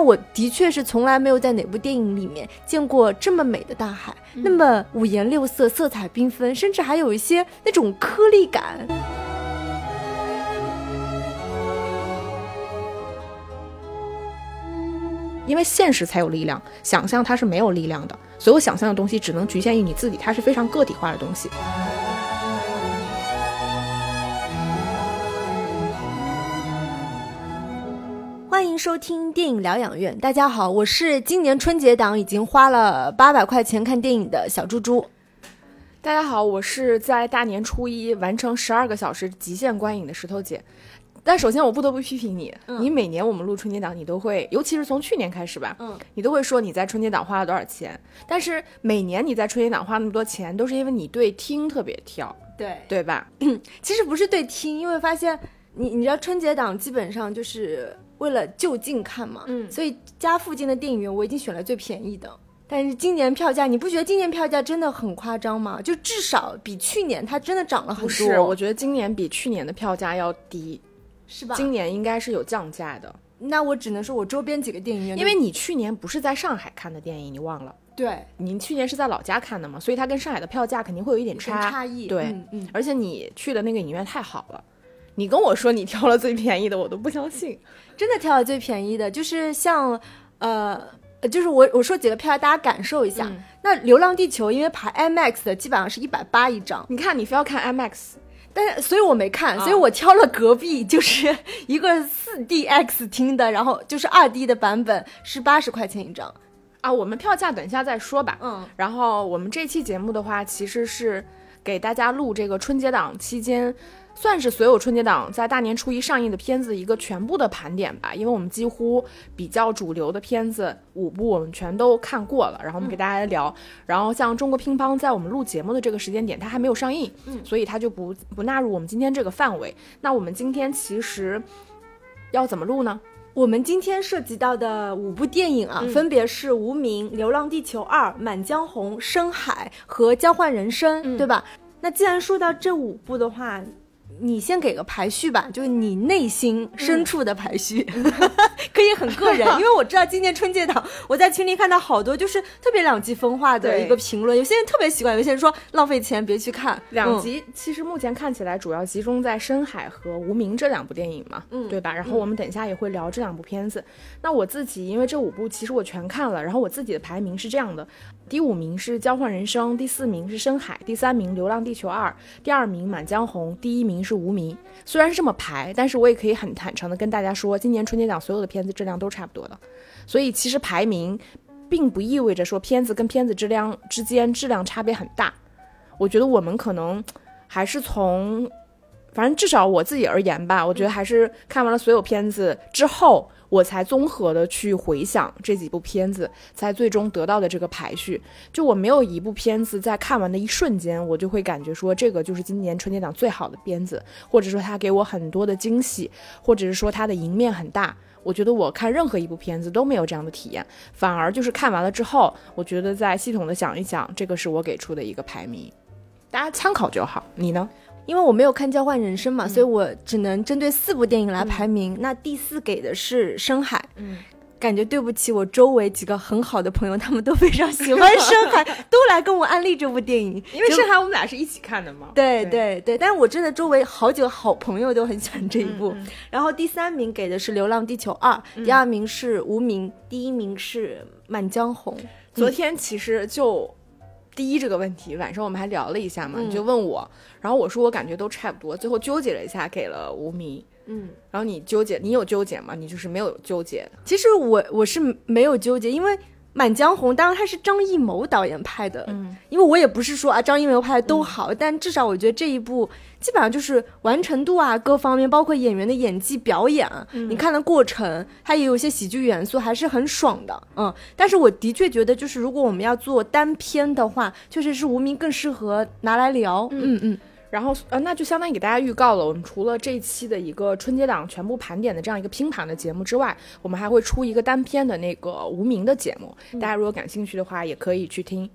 但我的确是从来没有在哪部电影里面见过这么美的大海，那么五颜六色、色彩缤纷，甚至还有一些那种颗粒感。因为现实才有力量，想象它是没有力量的。所有想象的东西只能局限于你自己，它是非常个体化的东西。欢迎收听电影疗养院，大家好，我是今年春节档已经花了八百块钱看电影的小猪猪。大家好，我是在大年初一完成十二个小时极限观影的石头姐。但首先，我不得不批评你，你每年我们录春节档，你都会，尤其是从去年开始吧，嗯，你都会说你在春节档花了多少钱。但是每年你在春节档花那么多钱，都是因为你对听特别挑，对对吧？其实不是对听，因为发现你你知道春节档基本上就是为了就近看嘛，嗯所以家附近的电影院我已经选了最便宜的。但是今年票价，你不觉得今年票价真的很夸张吗？就至少比去年它真的涨了很多。不是，我觉得今年比去年的票价要低，是吧？今年应该是有降价的。那我只能说我周边几个电影院，因为你去年不是在上海看的电影，你忘了？对您去年是在老家看的嘛，所以它跟上海的票价肯定会有一点差差异，对，嗯嗯，而且你去的那个影院太好了，你跟我说你挑了最便宜的，我都不相信。真的挑了最便宜的，就是像呃。呃就是我我说几个票，大家感受一下。嗯那《流浪地球》因为排 IMAX 的，基本上是一百八一张，你看，你非要看 IMAX，但是所以我没看，啊所以我挑了隔壁，就是 一个四 DX 厅的，然后就是二 D 的版本是八十块钱一张。啊，我们票价等一下再说吧。嗯，然后我们这期节目的话，其实是给大家录这个春节档期间，算是所有春节档在大年初一上映的片子一个全部的盘点吧。因为我们几乎比较主流的片子五部我们全都看过了，然后我们给大家聊。然后像中国乒乓在我们录节目的这个时间点，它还没有上映，嗯所以它就不不纳入我们今天这个范围。那我们今天其实要怎么录呢？我们今天涉及到的五部电影啊，嗯分别是《无名》《流浪地球二》《满江红》《深海》和《交换人生》，嗯对吧？那既然说到这五部的话，你先给个排序吧，就是你内心深处的排序，可以很个人，因为我知道今年春节档，我在群里看到好多就是特别两极分化的一个评论，有些人特别习惯，有些人说浪费钱别去看，两嗯。集其实目前看起来主要集中在《深海》和《无名》这两部电影嘛，嗯。对吧？然后我们等一下也会聊这两部片子。那我自己因为这五部其实我全看了，然后我自己的排名是这样的：第五名是《交换人生》，第四名是《深海》，第三名《流浪地球二》，第二名《满江红》，第一名是《无名》。虽然是这么排，但是我也可以很坦诚的跟大家说，今年春节档所有的片子质量都差不多的，所以其实排名并不意味着说片子跟片子质量之间质量差别很大。我觉得我们可能还是从，反正至少我自己而言吧，我觉得还是看完了所有片子之后，我才综合的去回想这几部片子，才最终得到的这个排序。就我没有一部片子在看完的一瞬间，我就会感觉说这个就是今年春节档最好的片子，或者说它给我很多的惊喜，或者是说它的赢面很大。我觉得我看任何一部片子都没有这样的体验，反而就是看完了之后，我觉得再系统的想一想，这个是我给出的一个排名，大家参考就好。你呢？因为我没有看《交换人生》嘛，嗯所以我只能针对四部电影来排名。那第四给的是《深海》，嗯，感觉对不起我周围几个很好的朋友，他们都非常喜欢《深海》，都来跟我安利这部电影。因为深海我们俩是一起看的嘛。对对对，但是我真的周围好几个好朋友都很喜欢这一部。然后第三名给的是《流浪地球二》，第二名是《无名》，第一名是《满江红》。昨天其实就第一这个问题，晚上我们还聊了一下嘛，嗯你就问我，然后我说我感觉都差不多，最后纠结了一下，给了无名。嗯，然后你纠结，你有纠结吗？你就是没有纠结。其实我我是没有纠结，因为《满江红》当然它是张艺谋导演拍的，嗯，因为我也不是说啊张艺谋拍的都好，但至少我觉得这一部基本上就是完成度啊各方面，包括演员的演技表演啊，你看的过程，它也有一些喜剧元素，还是很爽的，嗯。但是我的确觉得，就是如果我们要做单片的话，确实是无名更适合拿来聊，嗯嗯。然后呃，那就相当于给大家预告了，我们除了这一期的一个春节档全部盘点的这样一个拼盘的节目之外，我们还会出一个单片的那个无名的节目，大家如果感兴趣的话，也可以去听。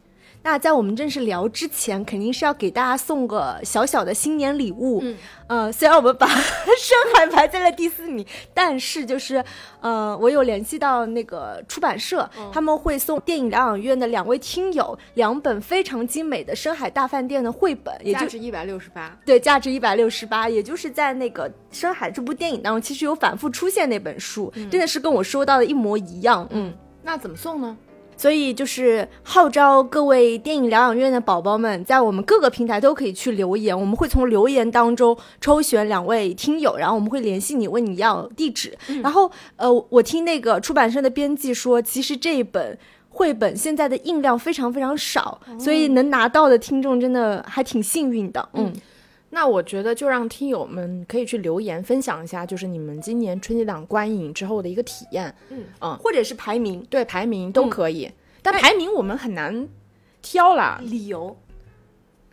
那在我们正式聊之前，肯定是要给大家送个小小的新年礼物。嗯，呃，虽然我们把 深海排在了第四名，但是就是呃，我有联系到那个出版社，他们会送电影疗养院的两位听友两本非常精美的深海大饭店的绘本，也就价值一百六十八。对，价值一百六十八，也就是在那个《深海》这部电影当中，其实有反复出现那本书，真的是跟我收到的一模一样。嗯，那怎么送呢？所以就是号召各位电影疗养院的宝宝们，在我们各个平台都可以去留言，我们会从留言当中抽选两位听友，然后我们会联系你，问你要地址。然后呃，我听那个出版社的编辑说，其实这一本。绘本现在的印量非常非常少，所以能拿到的听众真的还挺幸运的。嗯，那我觉得就让听友们可以去留言分享一下，就是你们今年春节档观影之后的一个体验。嗯嗯，或者是排名，对排名都可以，但排名我们很难挑啦。理由。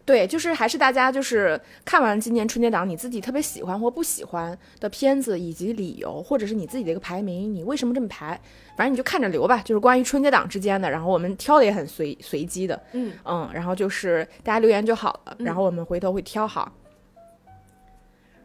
对，就是还是大家就是看完今年春节档，你自己特别喜欢或不喜欢的片子，以及理由，或者是你自己的一个排名，你为什么这么排？反正你就看着留吧。就是关于春节档之间的，然后我们挑的也很随随机的，嗯嗯，然后就是大家留言就好了，然后我们回头会挑好。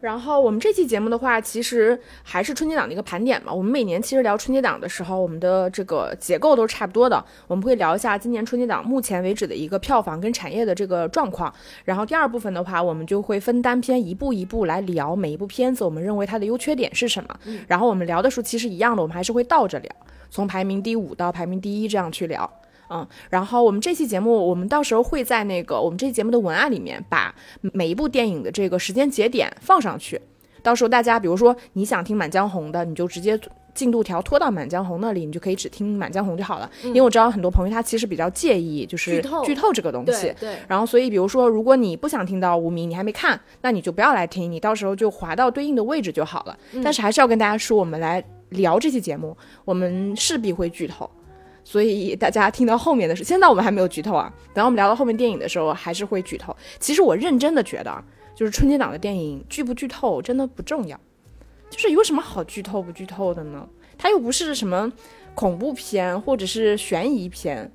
然后我们这期节目的话，其实还是春节档的一个盘点嘛。我们每年其实聊春节档的时候，我们的这个结构都是差不多的。我们会聊一下今年春节档目前为止的一个票房跟产业的这个状况。然后第二部分的话，我们就会分单篇一步一步来聊每一部片子，我们认为它的优缺点是什么。然后我们聊的时候其实一样的，我们还是会倒着聊，从排名第五到排名第一这样去聊。嗯，然后我们这期节目，我们到时候会在那个我们这期节目的文案里面，把每一部电影的这个时间节点放上去。到时候大家，比如说你想听《满江红》的，你就直接进度条拖到《满江红》那里，你就可以只听《满江红》就好了。因为我知道很多朋友他其实比较介意就是剧透剧透这个东西。对，然后，所以比如说，如果你不想听到无名，你还没看，那你就不要来听，你到时候就滑到对应的位置就好了。但是还是要跟大家说，我们来聊这期节目，我们势必会剧透，所以大家听到后面的是，现在我们还没有剧透啊，等我们聊到后面电影的时候，还是会剧透。其实我认真的觉得，就是春节档的电影剧不剧透真的不重要，就是有什么好剧透不剧透的呢？它又不是什么恐怖片或者是悬疑片。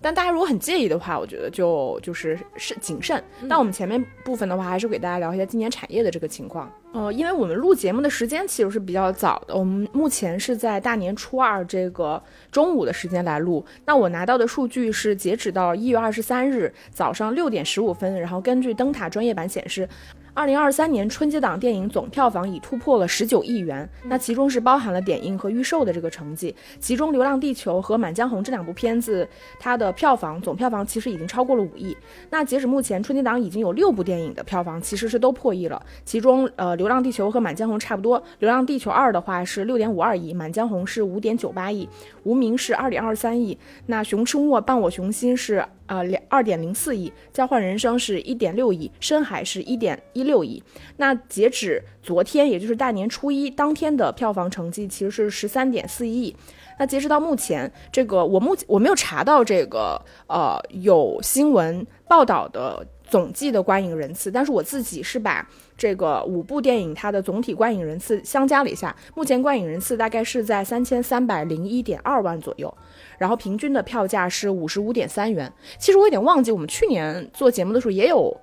但大家如果很介意的话，我觉得就就是是谨慎。但我们前面部分的话，还是给大家聊一下今年产业的这个情况。呃，因为我们录节目的时间其实是比较早的，我们目前是在大年初二这个中午的时间来录。那我拿到的数据是截止到一月二十三日早上六点十五分，然后根据灯塔专业版显示。二零二三年春节档电影总票房已突破了十九亿元，那其中是包含了点映和预售的这个成绩。其中《流浪地球》和《满江红》这两部片子，它的票房总票房其实已经超过了五亿。那截止目前，春节档已经有六部电影的票房其实是都破亿了。其中，呃，《流浪地球》和《满江红》差不多，《流浪地球二》的话是六点五二亿，《满江红》是五点九八亿，《无名》是二点二三亿。那《熊出没》伴我熊心是。呃，两二点零四亿，交换人生是一点六亿，深海是一点一六亿。那截止昨天，也就是大年初一当天的票房成绩其实是十三点四亿。那截止到目前，这个我目我没有查到这个呃有新闻报道的总计的观影人次，但是我自己是把这个五部电影它的总体观影人次相加了一下，目前观影人次大概是在三千三百零一点二万左右。然后平均的票价是五十五点三元。其实我有点忘记，我们去年做节目的时候也有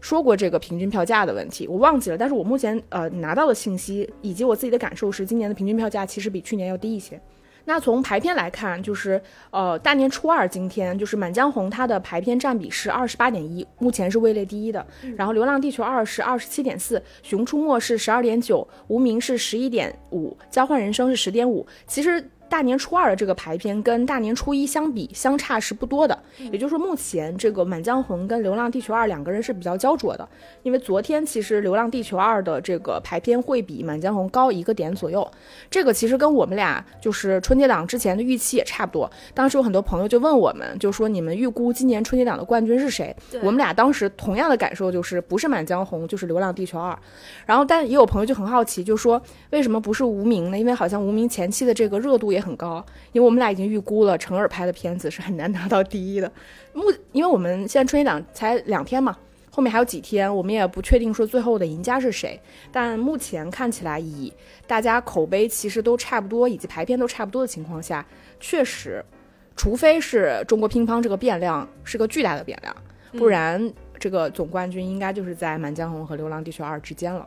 说过这个平均票价的问题，我忘记了。但是我目前呃拿到的信息以及我自己的感受是，今年的平均票价其实比去年要低一些。那从排片来看，就是呃大年初二今天，就是《满江红》它的排片占比是二十八点一，目前是位列第一的。然后《流浪地球二》是二十七点四，《熊出没》是十二点九，《无名》是十一点五，《交换人生》是十点五。其实。大年初二的这个排片跟大年初一相比，相差是不多的。也就是说，目前这个《满江红》跟《流浪地球二》两个人是比较焦灼的。因为昨天其实《流浪地球二》的这个排片会比《满江红》高一个点左右。这个其实跟我们俩就是春节档之前的预期也差不多。当时有很多朋友就问我们，就说你们预估今年春节档的冠军是谁？我们俩当时同样的感受就是不是《满江红》就是《流浪地球二》。然后，但也有朋友就很好奇，就说为什么不是《无名》呢？因为好像《无名》前期的这个热度也很高，因为我们俩已经预估了成尔拍的片子是很难拿到第一的。目，因为我们现在春节档才两天嘛，后面还有几天，我们也不确定说最后的赢家是谁。但目前看起来，以大家口碑其实都差不多，以及排片都差不多的情况下，确实除非是中国乒乓这个变量是个巨大的变量，不然这个总冠军应该就是在《满江红》和《流浪地球二》之间了。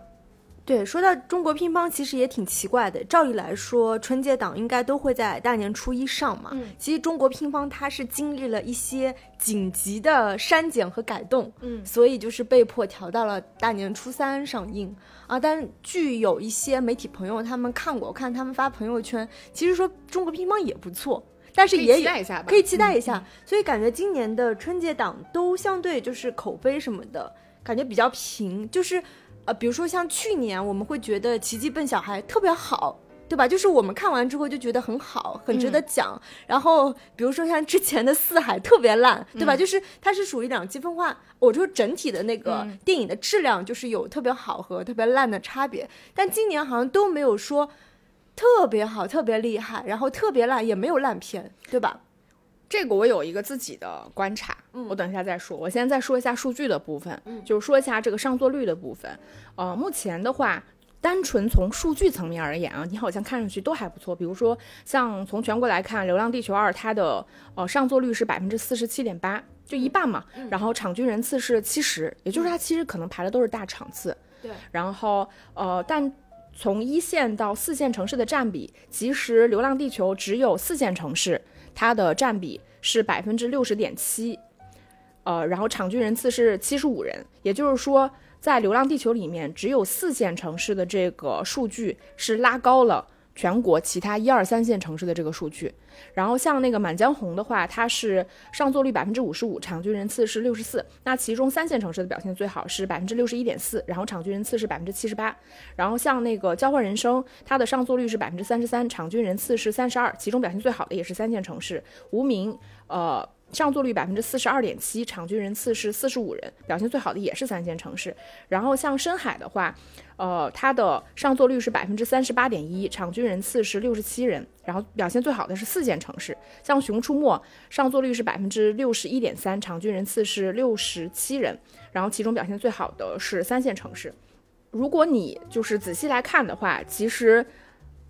对，说到中国乒乓，其实也挺奇怪的。照理来说，春节档应该都会在大年初一上嘛。嗯其实中国乒乓它是经历了一些紧急的删减和改动，嗯所以就是被迫调到了大年初三上映啊。但据有一些媒体朋友他们看过，我看他们发朋友圈，其实说中国乒乓也不错，但是可以也有期待一下吧，可以期待一下。嗯所以感觉今年的春节档都相对就是口碑什么的，感觉比较平。就是呃，比如说像去年我们会觉得《奇迹笨小孩》特别好。对吧？就是我们看完之后就觉得很好，很值得讲。然后比如说像之前的《四海》特别烂，对吧？就是它是属于两极分化。我就整体的那个嗯电影的质量就是有特别好和特别烂的差别。但今年好像都没有说特别好、特别厉害，然后特别烂也没有烂片，对吧？这个我有一个自己的观察，嗯我等一下再说。我现在再说一下数据的部分，嗯就是说一下这个上座率的部分。呃，目前的话，单纯从数据层面而言啊，你好像看上去都还不错。比如说，像从全国来看，《流浪地球二》它的呃上座率是百分之四十七点八，就一半嘛。嗯然后场均人次是七十，也就是它其实可能排的都是大场次。对。然后呃，但从一线到四线城市的占比，其实《流浪地球》只有四线城市，它的占比是百分之六十点七，呃，然后场均人次是七十五人，也就是说，在《流浪地球》里面，只有四线城市的这个数据是拉高了全国其他一二三线城市的这个数据。然后像那个《满江红》的话，它是上座率百分之五十五，场均人次是六十四。那其中三线城市的表现最好是百分之六十一点四，然后场均人次是百分之七十八。然后像那个《交换人生》，它的上座率是百分之三十三，场均人次是三十二，其中表现最好的也是三线城市。无名，呃。上座率百分之四十二点七，场均人次是四十五人，表现最好的也是三线城市。然后像深海的话，呃，它的上座率是百分之三十八点一，场均人次是六十七人，然后表现最好的是四线城市。像《熊出没》上座率是百分之六十一点三，场均人次是六十七人，然后其中表现最好的是三线城市。如果你就是仔细来看的话，其实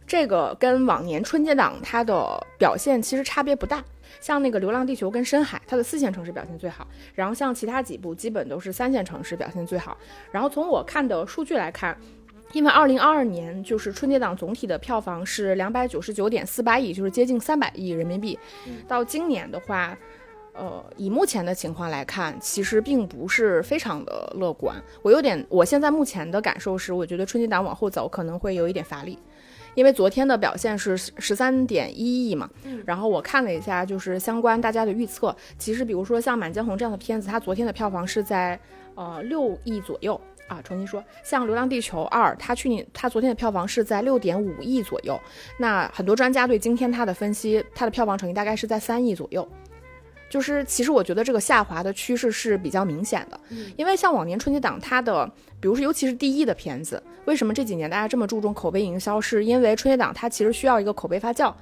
这个跟往年春节档它的表现其实差别不大。像那个《流浪地球》跟《深海》，它的四线城市表现最好，然后像其他几部基本都是三线城市表现最好。然后从我看的数据来看，因为二零二二年就是春节档总体的票房是两百九十九点四八亿，就是接近三百亿人民币。到今年的话，呃，以目前的情况来看，其实并不是非常的乐观。我有点，我现在目前的感受是，我觉得春节档往后走可能会有一点乏力。因为昨天的表现是十三点一亿嘛，然后我看了一下，就是相关大家的预测，其实比如说像《满江红》这样的片子，它昨天的票房是在呃六亿左右啊。重新说，像《流浪地球二》，它去年它昨天的票房是在六点五亿左右。那很多专家对今天它的分析，它的票房成绩大概是在三亿左右。就是其实我觉得这个下滑的趋势是比较明显的，因为像往年春节档它的，比如说尤其是第一的片子，为什么这几年大家这么注重口碑营销？是因为春节档它其实需要一个口碑发酵，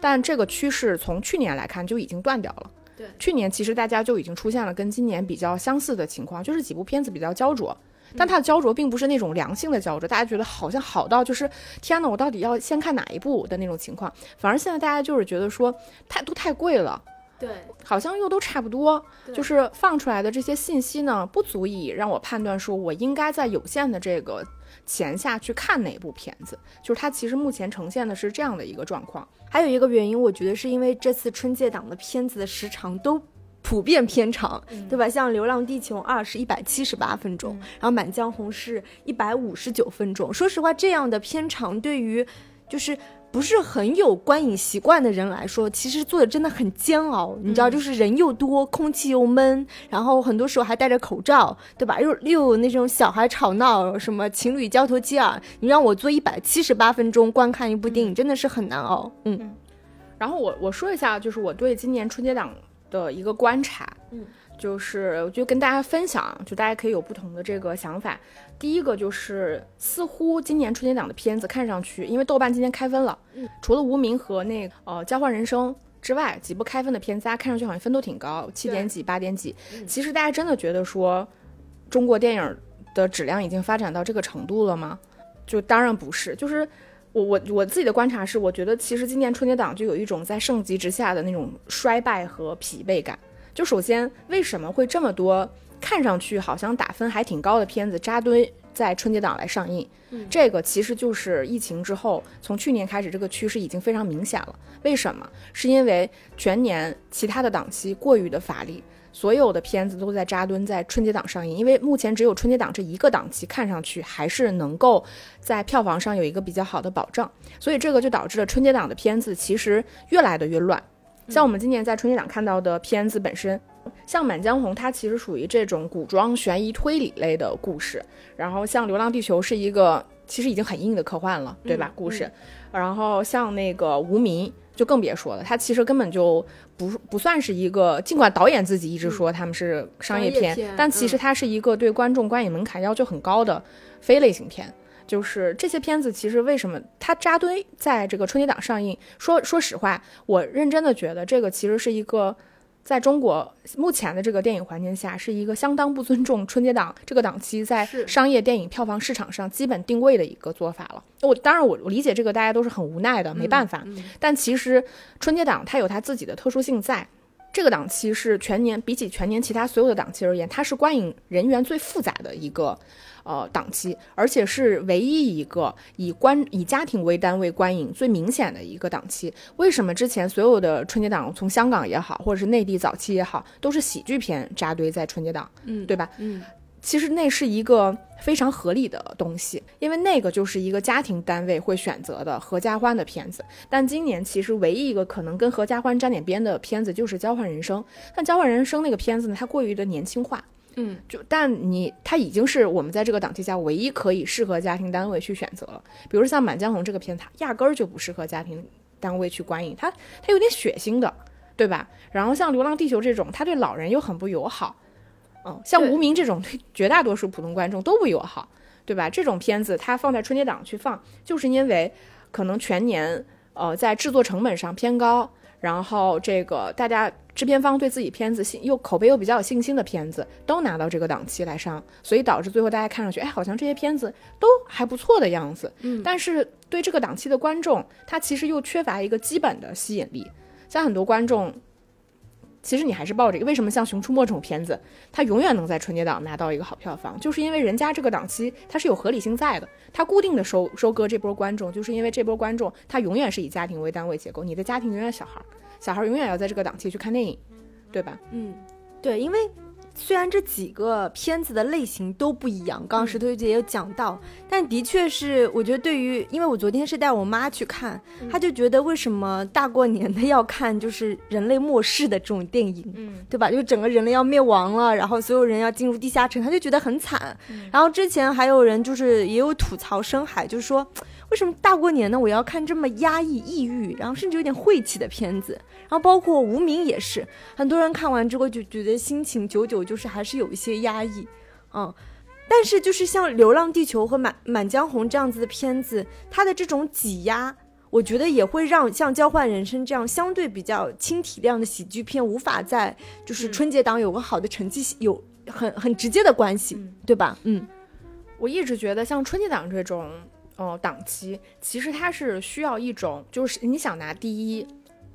但这个趋势从去年来看就已经断掉了。对，去年其实大家就已经出现了跟今年比较相似的情况，就是几部片子比较焦灼。但它的焦灼并不是那种良性的焦灼，大家觉得好像好到就是天呐，我到底要先看哪一部的那种情况。反而现在大家就是觉得说太都太贵了，对，好像又都差不多，就是放出来的这些信息呢，不足以让我判断说我应该在有限的这个钱下去看哪部片子。就是它其实目前呈现的是这样的一个状况。还有一个原因，我觉得是因为这次春节档的片子的时长都普遍偏长，对吧？像《流浪地球二》是一百七十八分钟，然后《满江红》是一百五十九分钟。说实话，这样的片长对于就是。不是很有观影习惯的人来说，其实做的真的很煎熬。你知道，就是人又多，空气又闷，然后很多时候还戴着口罩，对吧？又又有那种小孩吵闹，什么情侣交头接耳，你让我做一百七十八分钟观看一部电影，真的是很难熬。嗯。然后我我说一下，就是我对今年春节档的一个观察，嗯，就是我就跟大家分享，就大家可以有不同的这个想法。第一个就是，似乎今年春节档的片子看上去，因为豆瓣今年开分了，嗯，除了《无名》和那个呃《交换人生》之外，几部开分的片子，大家看上去好像分都挺高，七点几、八点几。其实大家真的觉得说，中国电影的质量已经发展到这个程度了吗？就当然不是，就是。我我我自己的观察是，我觉得其实今年春节档就有一种在盛极之下的那种衰败和疲惫感。就首先，为什么会这么多看上去好像打分还挺高的片子扎堆在春节档来上映？这个其实就是疫情之后，从去年开始，这个趋势已经非常明显了。为什么？是因为全年其他的档期过于的乏力。所有的片子都在扎堆在春节档上映，因为目前只有春节档这一个档期看上去还是能够在票房上有一个比较好的保障，所以这个就导致了春节档的片子其实越来的越乱。像我们今年在春节档看到的片子本身，像《满江红》，它其实属于这种古装悬疑推理类的故事，然后像《流浪地球》是一个其实已经很硬的科幻了，对吧？故事，然后像那个《无名》。就更别说了，它其实根本就不不算是一个，尽管导演自己一直说他们是商业片，但其实它是一个对观众观影门槛要求很高的非类型片。就是这些片子，其实为什么它扎堆在这个春节档上映？说说实话，我认真的觉得这个其实是一个。在中国目前的这个电影环境下，是一个相当不尊重春节档这个档期在商业电影票房市场上基本定位的一个做法了。我当然我我理解这个大家都是很无奈的，没办法。但其实春节档它有它自己的特殊性，在这个档期是全年比起全年其他所有的档期而言，它是观影人员最复杂的一个。呃，档期，而且是唯一一个以观以家庭为单位观影最明显的一个档期。为什么之前所有的春节档，从香港也好，或者是内地早期也好，都是喜剧片扎堆在春节档，嗯，对吧？嗯，其实那是一个非常合理的东西，因为那个就是一个家庭单位会选择的合家欢的片子。但今年其实唯一一个可能跟合家欢沾点边的片子就是《交换人生》，但《交换人生》那个片子呢，它过于的年轻化。嗯，就但你它已经是我们在这个档期下唯一可以适合家庭单位去选择了。比如像《满江红》这个片，它压根儿就不适合家庭单位去观影，它它有点血腥的，对吧？然后像《流浪地球》这种，它对老人又很不友好，嗯，像《无名》这种对 绝大多数普通观众都不友好，对吧？这种片子它放在春节档去放，就是因为可能全年呃在制作成本上偏高。然后这个大家制片方对自己片子信又口碑又比较有信心的片子都拿到这个档期来上，所以导致最后大家看上去，哎，好像这些片子都还不错的样子。嗯，但是对这个档期的观众，他其实又缺乏一个基本的吸引力，像很多观众。其实你还是抱着一个，为什么像《熊出没》这种片子，它永远能在春节档拿到一个好票房，就是因为人家这个档期它是有合理性在的，它固定的收收割这波观众，就是因为这波观众他永远是以家庭为单位结构，你的家庭永远小孩，小孩永远要在这个档期去看电影，对吧？嗯，对，因为。虽然这几个片子的类型都不一样，刚刚石头姐也有讲到，但的确是，我觉得对于，因为我昨天是带我妈去看，她就觉得为什么大过年的要看就是人类末世的这种电影，嗯，对吧？就整个人类要灭亡了，然后所有人要进入地下城，她就觉得很惨。然后之前还有人就是也有吐槽深海，就是说。为什么大过年呢？我要看这么压抑、抑郁，然后甚至有点晦气的片子？然后包括《无名》也是，很多人看完之后就觉得心情久久就是还是有一些压抑，嗯。但是就是像《流浪地球》和《满满江红》这样子的片子，它的这种挤压，我觉得也会让像《交换人生》这样相对比较轻体量的喜剧片无法在就是春节档有个好的成绩，有很很直接的关系，对吧？嗯，我一直觉得像春节档这种。哦，档期其实它是需要一种，就是你想拿第一，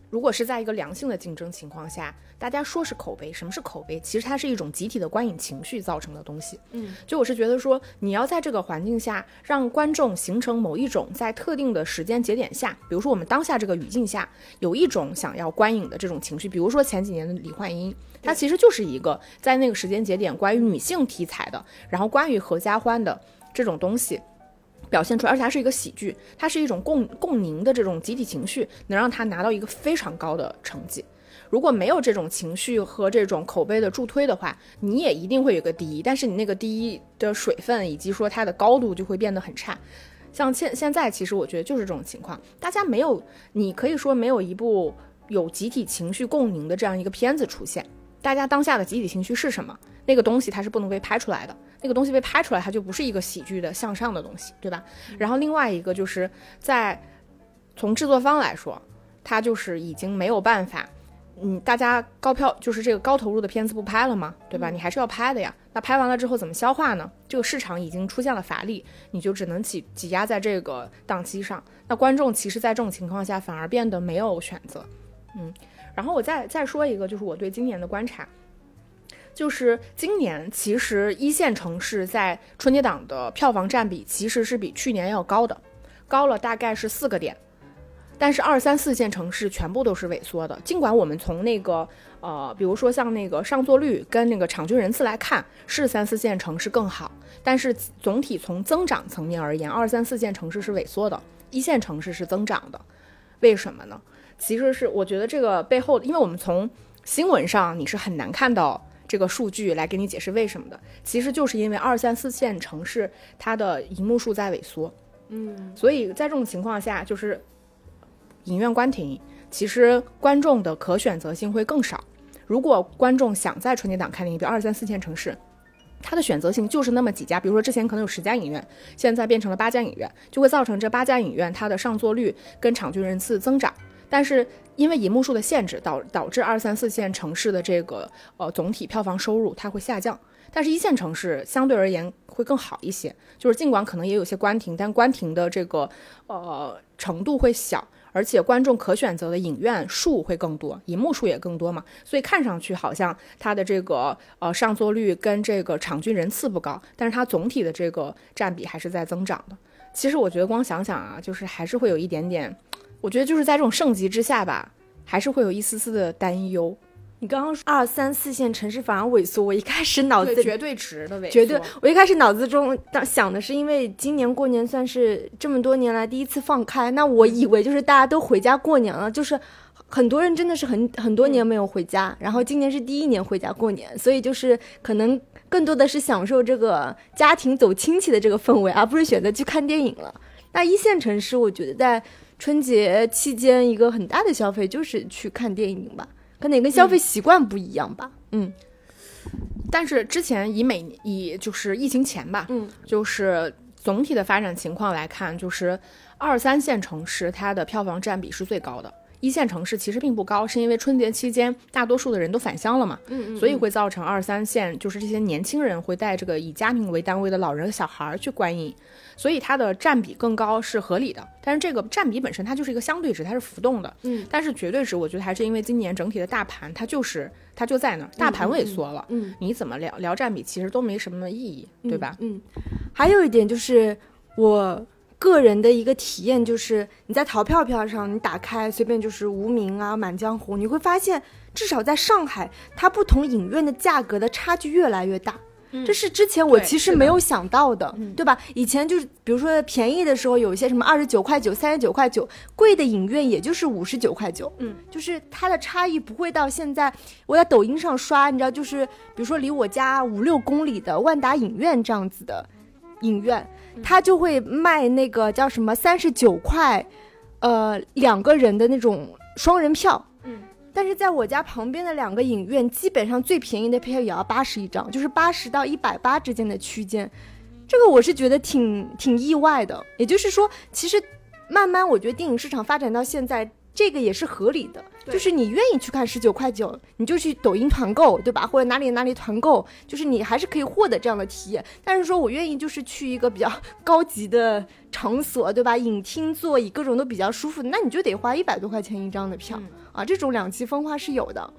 如果是在一个良性的竞争情况下，大家说是口碑，什么是口碑？其实它是一种集体的观影情绪造成的东西。嗯，就我是觉得说，你要在这个环境下，让观众形成某一种在特定的时间节点下，比如说我们当下这个语境下，有一种想要观影的这种情绪。比如说前几年的李焕英，它其实就是一个在那个时间节点关于女性题材的，然后关于合家欢的这种东西。表现出来，而且它是一个喜剧，它是一种共共鸣的这种集体情绪，能让它拿到一个非常高的成绩。如果没有这种情绪和这种口碑的助推的话，你也一定会有个第一，但是你那个第一的水分以及说它的高度就会变得很差。像现现在，其实我觉得就是这种情况，大家没有，你可以说没有一部有集体情绪共鸣的这样一个片子出现。大家当下的集体情绪是什么？那个东西它是不能被拍出来的。那个东西被拍出来，它就不是一个喜剧的向上的东西，对吧？然后另外一个就是在从制作方来说，它就是已经没有办法，嗯，大家高票就是这个高投入的片子不拍了吗？对吧？嗯你还是要拍的呀。那拍完了之后怎么消化呢？这个市场已经出现了乏力，你就只能挤挤压在这个档期上。那观众其实，在这种情况下反而变得没有选择。嗯，然后我再再说一个，就是我对今年的观察，就是今年其实一线城市在春节档的票房占比其实是比去年要高的，高了大概是四个点。但是二三四线城市全部都是萎缩的。尽管我们从那个呃，比如说像那个上座率跟那个场均人次来看，是三四线城市更好，但是总体从增长层面而言，二三四线城市是萎缩的，一线城市是增长的。为什么呢？其实是我觉得这个背后，因为我们从新闻上你是很难看到这个数据来给你解释为什么的。其实就是因为二三四线城市它的荧幕数在萎缩，嗯，所以在这种情况下，就是影院关停，其实观众的可选择性会更少。如果观众想在春节档看电影，比如二三四线城市，它的选择性就是那么几家，比如说之前可能有十家影院，现在变成了八家影院，就会造成这八家影院它的上座率跟场均人次增长。但是因为银幕数的限制，导导致二三四线城市的这个呃总体票房收入它会下降。但是一线城市相对而言会更好一些，就是尽管可能也有些关停，但关停的这个呃程度会小，而且观众可选择的影院数会更多，银幕数也更多嘛，所以看上去好像它的这个呃上座率跟这个场均人次不高，但是它总体的这个占比还是在增长的。其实我觉得光想想啊，就是还是会有一点点，我觉得就是在这种盛极之下吧，还是会有一丝丝的担忧。你刚刚说二三四线城市反而萎缩，我一开始脑子对绝对值的萎缩，绝对，我一开始脑子中当想的是，因为今年过年算是这么多年来第一次放开，那我以为就是大家都回家过年了，就是很多人真的是很很多年没有回家，然后今年是第一年回家过年，所以就是可能更多的是享受这个家庭走亲戚的这个氛围，而不是选择去看电影了。那一线城市，我觉得在春节期间一个很大的消费就是去看电影吧，可能也跟消费习惯不一样吧。嗯但是之前以每以就是疫情前吧，嗯，就是总体的发展情况来看，就是二三线城市它的票房占比是最高的。一线城市其实并不高，是因为春节期间大多数的人都返乡了嘛，嗯所以会造成二三线就是这些年轻人会带这个以家庭为单位的老人和小孩儿去观影，所以它的占比更高是合理的。但是这个占比本身它就是一个相对值，它是浮动的，嗯，但是绝对值我觉得还是因为今年整体的大盘它就是它就在那儿，大盘萎缩了，嗯。你怎么聊聊占比其实都没什么意义，对吧？嗯，还有一点就是我个人的一个体验，就是你在淘票票上，你打开随便就是无名啊、满江红，你会发现，至少在上海，它不同影院的价格的差距越来越大。这是之前我其实没有想到的，对吧？以前就是比如说便宜的时候，有一些什么二十九块九、三十九块九，贵的影院也就是五十九块九，嗯，就是它的差异不会到现在。我在抖音上刷，你知道，就是比如说离我家五六公里的万达影院这样子的影院，它就会卖那个叫什么三十九块，呃，两个人的那种双人票。嗯，但是在我家旁边的两个影院，基本上最便宜的票也要八十一张，就是八十到一百八之间的区间。这个我是觉得挺挺意外的。也就是说，其实慢慢我觉得电影市场发展到现在，这个也是合理的。就是你愿意去看十九块九，你就去抖音团购，对吧？或者哪里哪里团购，就是你还是可以获得这样的体验。但是说我愿意就是去一个比较高级的场所，对吧？影厅座椅各种都比较舒服，那你就得花一百多块钱一张的票、嗯啊。这种两极分化是有的。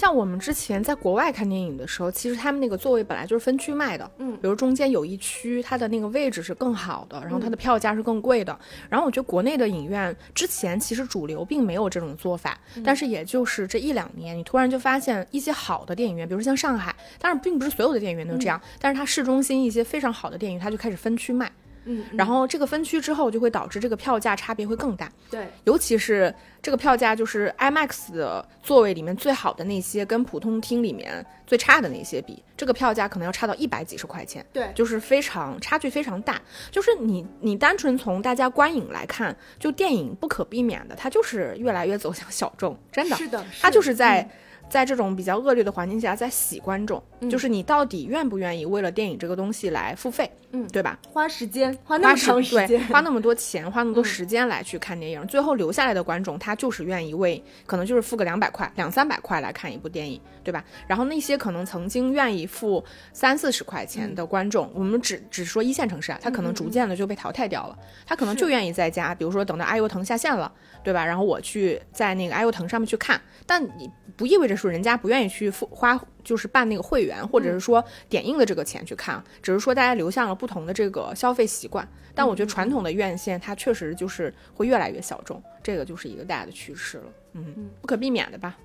像我们之前在国外看电影的时候，其实他们那个座位本来就是分区卖的，嗯比如中间有一区，它的那个位置是更好的，然后它的票价是更贵的。然后我觉得国内的影院之前其实主流并没有这种做法，但是也就是这一两年，你突然就发现一些好的电影院，比如像上海，当然并不是所有的电影院都这样，但是它市中心一些非常好的电影院，它就开始分区卖。嗯，然后这个分区之后，就会导致这个票价差别会更大。对，尤其是这个票价，就是 IMAX 的座位里面最好的那些，跟普通厅里面最差的那些比，这个票价可能要差到一百几十块钱，对就是非常差距非常大。就是你你单纯从大家观影来看，就电影不可避免的，它就是越来越走向小众，真的，是的，它就是的在。在这种比较恶劣的环境下，在洗观众，嗯就是你到底愿不愿意为了电影这个东西来付费？嗯，对吧？花时间，花那么长时间，花那么多钱，花那么多时间来去看电影，最后留下来的观众，他就是愿意为，可能就是付个两百块、两三百块来看一部电影，对吧？然后那些可能曾经愿意付三四十块钱的观众，我们只只说一线城市啊，他可能逐渐的就被淘汰掉了，他可能就愿意在家，比如说等到爱优腾下线了，对吧？然后我去在那个爱优腾上面去看，但你不意味着说人家不愿意去付花。就是办那个会员，或者是说点映的这个钱去看，只是说大家流向了不同的这个消费习惯。但我觉得传统的院线它确实就是会越来越小众，这个就是一个大的趋势了，嗯，不可避免的吧。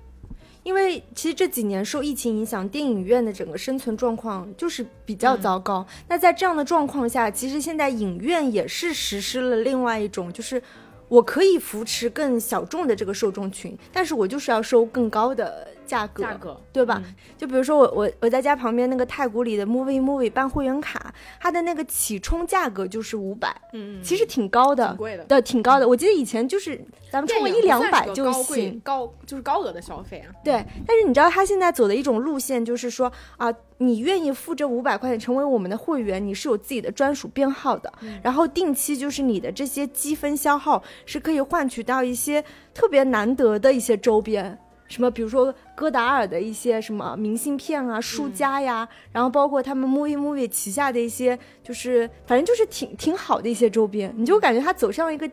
因为其实这几年受疫情影响，电影院的整个生存状况就是比较糟糕。那在这样的状况下，其实现在影院也是实施了另外一种，就是我可以扶持更小众的这个受众群，但是我就是要收更高的。价格，价格对吧？就比如说我我我在家旁边那个太古里的 Movie Movie 办会员卡，它的那个起充价格就是五百，嗯，其实挺高的，挺贵的，对，挺高的。我记得以前就是咱们充个一两百就行，高就是高额的消费啊。对，但是你知道他现在走的一种路线就是说啊，你愿意付这五百块钱成为我们的会员，你是有自己的专属编号的，然后定期就是你的这些积分消耗是可以换取到一些特别难得的一些周边。什么，比如说戈达尔的一些什么明信片啊、书架呀，然后包括他们 Movie Movie 旗下的一些，就是反正就是挺挺好的一些周边，你就感觉它走向了一个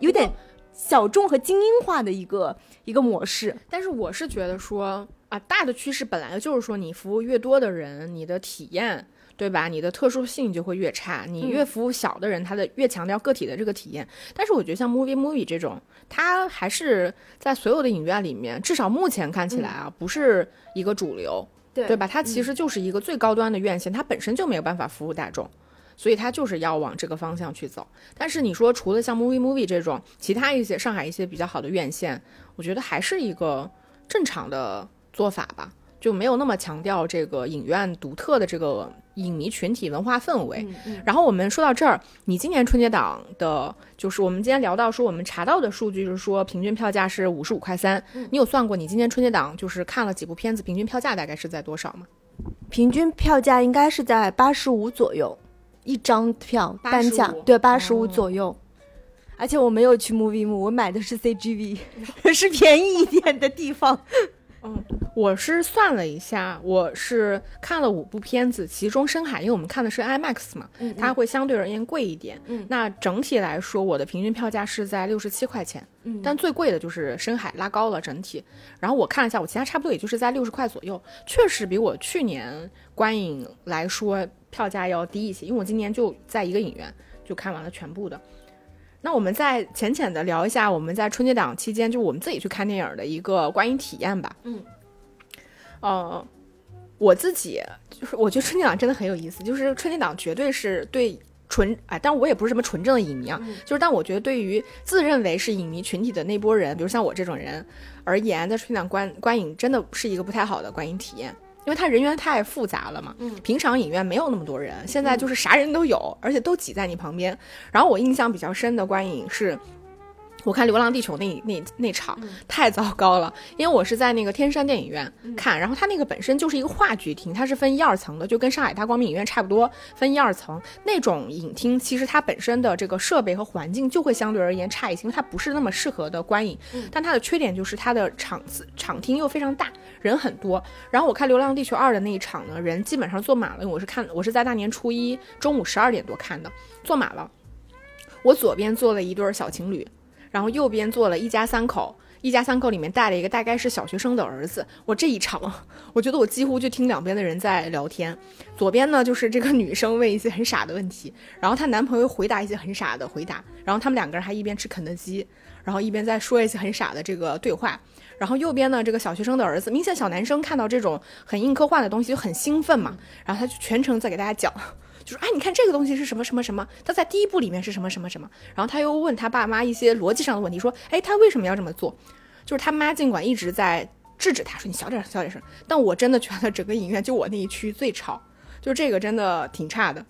有点小众和精英化的一个一个模式。但是我是觉得说啊，大的趋势本来就是说，你服务越多的人，你的体验。对吧？你的特殊性就会越差。你越服务小的人，他的越强调个体的这个体验。但是我觉得像 Movie Movie 这种，它还是在所有的影院里面，至少目前看起来啊，不是一个主流，对吧？它其实就是一个最高端的院线，它本身就没有办法服务大众，所以它就是要往这个方向去走。但是你说除了像 Movie Movie 这种，其他一些上海一些比较好的院线，我觉得还是一个正常的做法吧。就没有那么强调这个影院独特的这个影迷群体文化氛围。然后我们说到这儿，你今年春节档的，就是我们今天聊到说，我们查到的数据是说，平均票价是五十五块三。你有算过你今年春节档就是看了几部片子，平均票价大概是在多少吗？平均票价应该是在八十五左右一张票单价，对，八十五左右。而且我没有去 Movie 幕，我买的是 CGV，是便宜一点的地方。嗯，我是算了一下，我是看了五部片子，其中《深海》，因为我们看的是 IMAX 嘛，它会相对而言贵一点。嗯，那整体来说，我的平均票价是在六十七块钱。嗯，但最贵的就是《深海》，拉高了整体。然后我看了一下，我其他差不多也就是在六十块左右，确实比我去年观影来说票价要低一些，因为我今年就在一个影院就看完了全部的。那我们再浅浅的聊一下我们在春节档期间，就我们自己去看电影的一个观影体验吧。嗯，呃，我自己就是我觉得春节档真的很有意思，就是春节档绝对是对纯哎，但我也不是什么纯正的影迷啊，就是但我觉得对于自认为是影迷群体的那波人，比如像我这种人而言，在春节档观观影真的是一个不太好的观影体验。因为它人员太复杂了嘛，嗯，平常影院没有那么多人，现在就是啥人都有，而且都挤在你旁边。然后我印象比较深的观影是。我看《流浪地球》那那那场太糟糕了，因为我是在那个天山电影院看，然后它那个本身就是一个话剧厅，它是分一二层的，就跟上海大光明影院差不多，分一二层那种影厅，其实它本身的这个设备和环境就会相对而言差一些，因为它不是那么适合的观影。但它的缺点就是它的场次场厅又非常大，人很多。然后我看《流浪地球二》的那一场呢，人基本上坐满了，因为我是看我是在大年初一中午十二点多看的，坐满了。我左边坐了一对小情侣。然后右边坐了一家三口，一家三口里面带了一个大概是小学生的儿子。我这一场，我觉得我几乎就听两边的人在聊天。左边呢就是这个女生问一些很傻的问题，然后她男朋友回答一些很傻的回答，然后他们两个人还一边吃肯德基，然后一边在说一些很傻的这个对话。然后右边呢这个小学生的儿子，明显小男生看到这种很硬科幻的东西就很兴奋嘛，然后他就全程在给大家讲。就是哎，你看这个东西是什么什么什么？他在第一部里面是什么什么什么？然后他又问他爸妈一些逻辑上的问题，说，哎，他为什么要这么做？就是他妈尽管一直在制止他，说你小点声，小点声。但我真的觉得整个影院就我那一区最吵，就这个真的挺差的。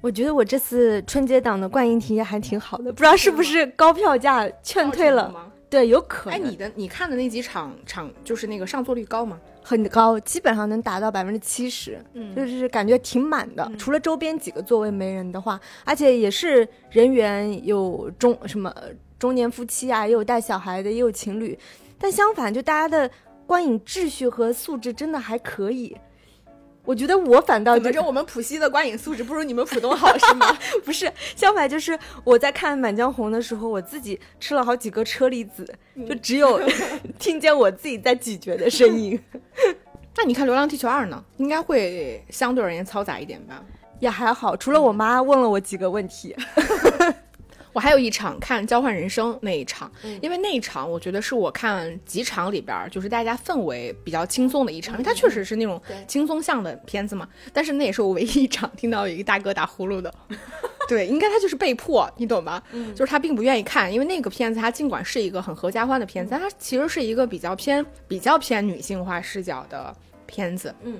我觉得我这次春节档的观影体验还挺好的，不知道是不是高票价劝退了。对，有可能哎，你的你看的那几场场就是那个上座率高吗？很高，基本上能达到百分之七十，嗯就是感觉挺满的。除了周边几个座位没人的话，而且也是人员有中什么呃中年夫妻啊，也有带小孩的，也有情侣。但相反，就大家的观影秩序和素质真的还可以。我觉得我反倒就怎么着，我们浦西的观影素质不如你们浦东好是吗？不是，相反就是我在看《满江红》的时候，我自己吃了好几个车厘子，就只有 听见我自己在咀嚼的声音。那你看《流浪地球二》呢？应该会相对而言嘈杂一点吧？也还好，除了我妈问了我几个问题。我还有一场看《交换人生》那一场，因为那一场我觉得是我看几场里边儿就是大家氛围比较轻松的一场，因为它确实是那种轻松向的片子嘛。但是那也是我唯一一场听到有一个大哥打呼噜的。对，应该他就是被迫，你懂吧？就是他并不愿意看，因为那个片子它尽管是一个很合家欢的片子，但它其实是一个比较偏比较偏女性化视角的片子。嗯。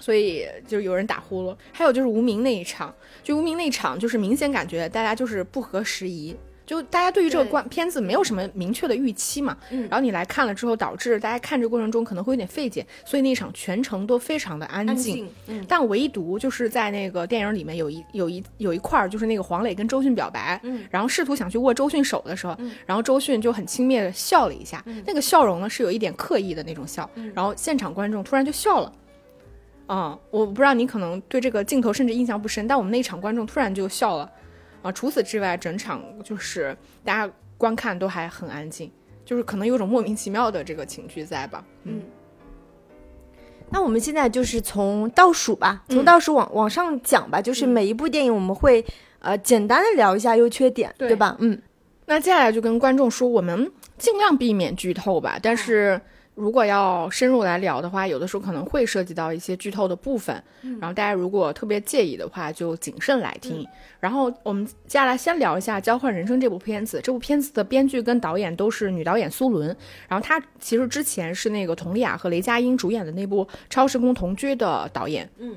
所以就有人打呼噜，还有就是无名那一场，就无名那一场，就是明显感觉大家就是不合时宜，就大家对于这个对观片子没有什么明确的预期嘛，嗯。然后你来看了之后，导致大家看这个过程中可能会有点费解，所以那一场全程都非常的安静。嗯，但唯独就是在那个电影里面有一有一有一块儿，就是那个黄磊跟周迅表白，嗯。然后试图想去握周迅手的时候，嗯。然后周迅就很轻蔑的笑了一下，嗯。那个笑容呢是有一点刻意的那种笑，嗯。然后现场观众突然就笑了。啊、我不知道你可能对这个镜头甚至印象不深，但我们那一场观众突然就笑了，啊、除此之外，整场就是大家观看都还很安静，就是可能有种莫名其妙的这个情绪在吧。嗯那我们现在就是从倒数吧，从嗯倒数往、往上讲吧，就是每一部电影我们会呃简单的聊一下优缺点，对对吧？嗯，那接下来就跟观众说，我们尽量避免剧透吧。但是如果要深入来聊的话，有的时候可能会涉及到一些剧透的部分。然后大家如果特别介意的话，就谨慎来听。然后我们接下来先聊一下《交换人生》这部片子。这部片子的编剧跟导演都是女导演苏伦。然后她其实之前是那个佟丽娅和雷佳音主演的那部《超时空同居》的导演。嗯。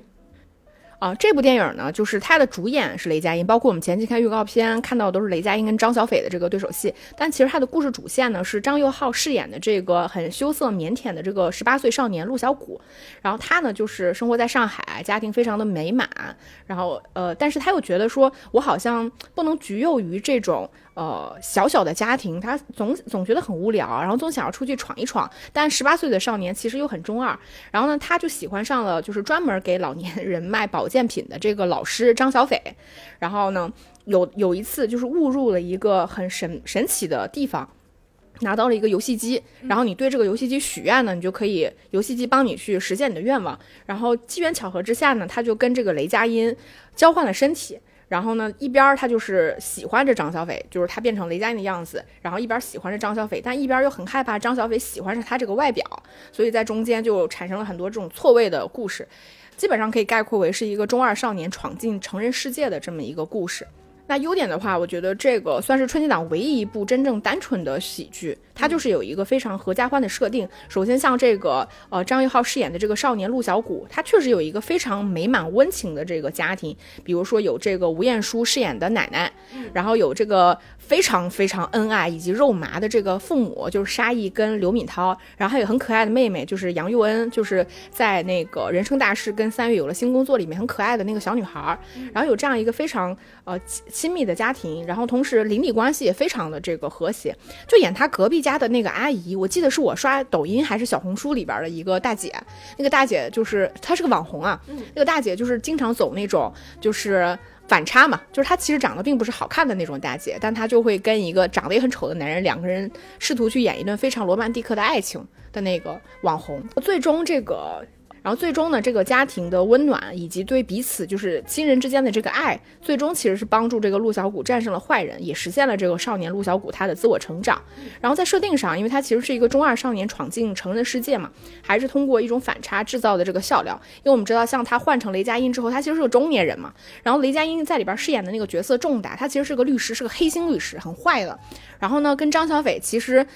啊，这部电影呢，就是它的主演是雷佳音，包括我们前期看预告片看到的都是雷佳音跟张小斐的这个对手戏。但其实它的故事主线呢是张佑浩饰演的这个很羞涩腼腆的这个十八岁少年陆小谷，然后他呢就是生活在上海，家庭非常的美满，然后呃，但是他又觉得说我好像不能局囿于这种呃小小的家庭，他总总觉得很无聊，然后总想要出去闯一闯。但十八岁的少年其实又很中二，然后呢，他就喜欢上了就是专门给老年人卖保健品的这个老师张小斐。然后呢，有有一次就是误入了一个很神神奇的地方。拿到了一个游戏机，然后你对这个游戏机许愿呢，你就可以游戏机帮你去实现你的愿望。然后机缘巧合之下呢，他就跟这个雷佳音交换了身体。然后呢，一边他就是喜欢着张小斐，就是他变成雷佳音的样子，然后一边喜欢着张小斐，但一边又很害怕张小斐喜欢上他这个外表，所以在中间就产生了很多这种错位的故事，基本上可以概括为是一个中二少年闯进成人世界的这么一个故事。那优点的话，我觉得这个算是春节档唯一一部真正单纯的喜剧，它就是有一个非常合家欢的设定。首先，像这个呃张玉浩饰演的这个少年陆小谷，他确实有一个非常美满温情的这个家庭，比如说有这个吴彦姝饰演的奶奶，然后有这个非常非常恩爱以及肉麻的这个父母，就是沙溢跟刘敏涛，然后还有很可爱的妹妹，就是杨佑恩，就是在那个人生大事跟三月有了新工作里面很可爱的那个小女孩儿，然后有这样一个非常呃亲亲密的家庭，然后同时邻里关系也非常的这个和谐。就演他隔壁家的那个阿姨，我记得是我刷抖音还是小红书里边的一个大姐，那个大姐就是她是个网红啊，那个大姐就是经常走那种就是。反差嘛，就是她其实长得并不是好看的那种大姐，但她就会跟一个长得也很丑的男人，两个人试图去演一段非常罗曼蒂克的爱情的那个网红。最终这个然后最终呢，这个家庭的温暖以及对彼此就是亲人之间的这个爱，最终其实是帮助这个陆小谷战胜了坏人，也实现了这个少年陆小谷他的自我成长。然后在设定上，因为他其实是一个中二少年闯进成人的世界嘛，还是通过一种反差制造的这个笑料。因为我们知道，像他换成雷佳音之后，他其实是个中年人嘛。然后雷佳音在里边饰演的那个角色重达，他其实是个律师，是个黑心律师，很坏的。然后呢，跟张小斐其实。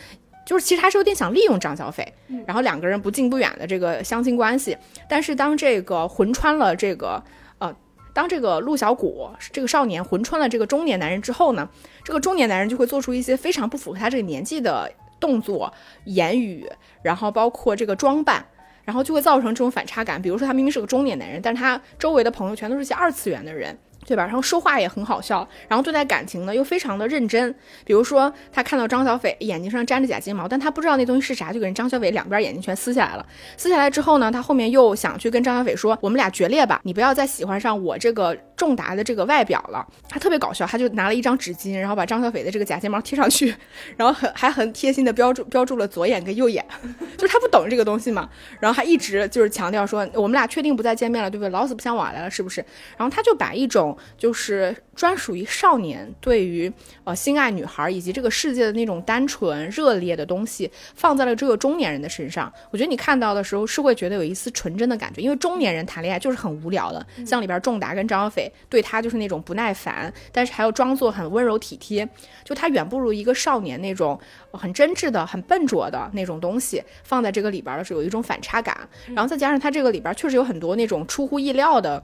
就是其实他是有点想利用张小斐，然后两个人不近不远的这个相亲关系。但是当这个魂穿了这个呃，当这个陆小谷这个少年魂穿了这个中年男人之后呢，这个中年男人就会做出一些非常不符合他这个年纪的动作、言语，然后包括这个装扮，然后就会造成这种反差感。比如说他明明是个中年男人，但是他周围的朋友全都是些二次元的人。对吧？然后说话也很好笑，然后对待感情呢又非常的认真。比如说，他看到张小斐眼睛上粘着假睫毛，但他不知道那东西是啥，就给人张小斐两边眼睛全撕下来了。撕下来之后呢，他后面又想去跟张小斐说：“我们俩决裂吧，你不要再喜欢上我这个仲达的这个外表了。”他特别搞笑，他就拿了一张纸巾，然后把张小斐的这个假睫毛贴上去，然后很还很贴心的标注标注了左眼跟右眼，就是他不懂这个东西嘛。然后还一直就是强调说：“我们俩确定不再见面了，对不对？老死不相往来了，是不是？”然后他就把一种就是专属于少年对于呃心爱女孩以及这个世界的那种单纯热烈的东西放在了这个中年人的身上。我觉得你看到的时候是会觉得有一丝纯真的感觉，因为中年人谈恋爱就是很无聊的。像里边仲达跟张小斐对他就是那种不耐烦，但是还要装作很温柔体贴，就他远不如一个少年那种很真挚的、很笨拙的那种东西放在这个里边的时候有一种反差感。然后再加上他这个里边确实有很多那种出乎意料的。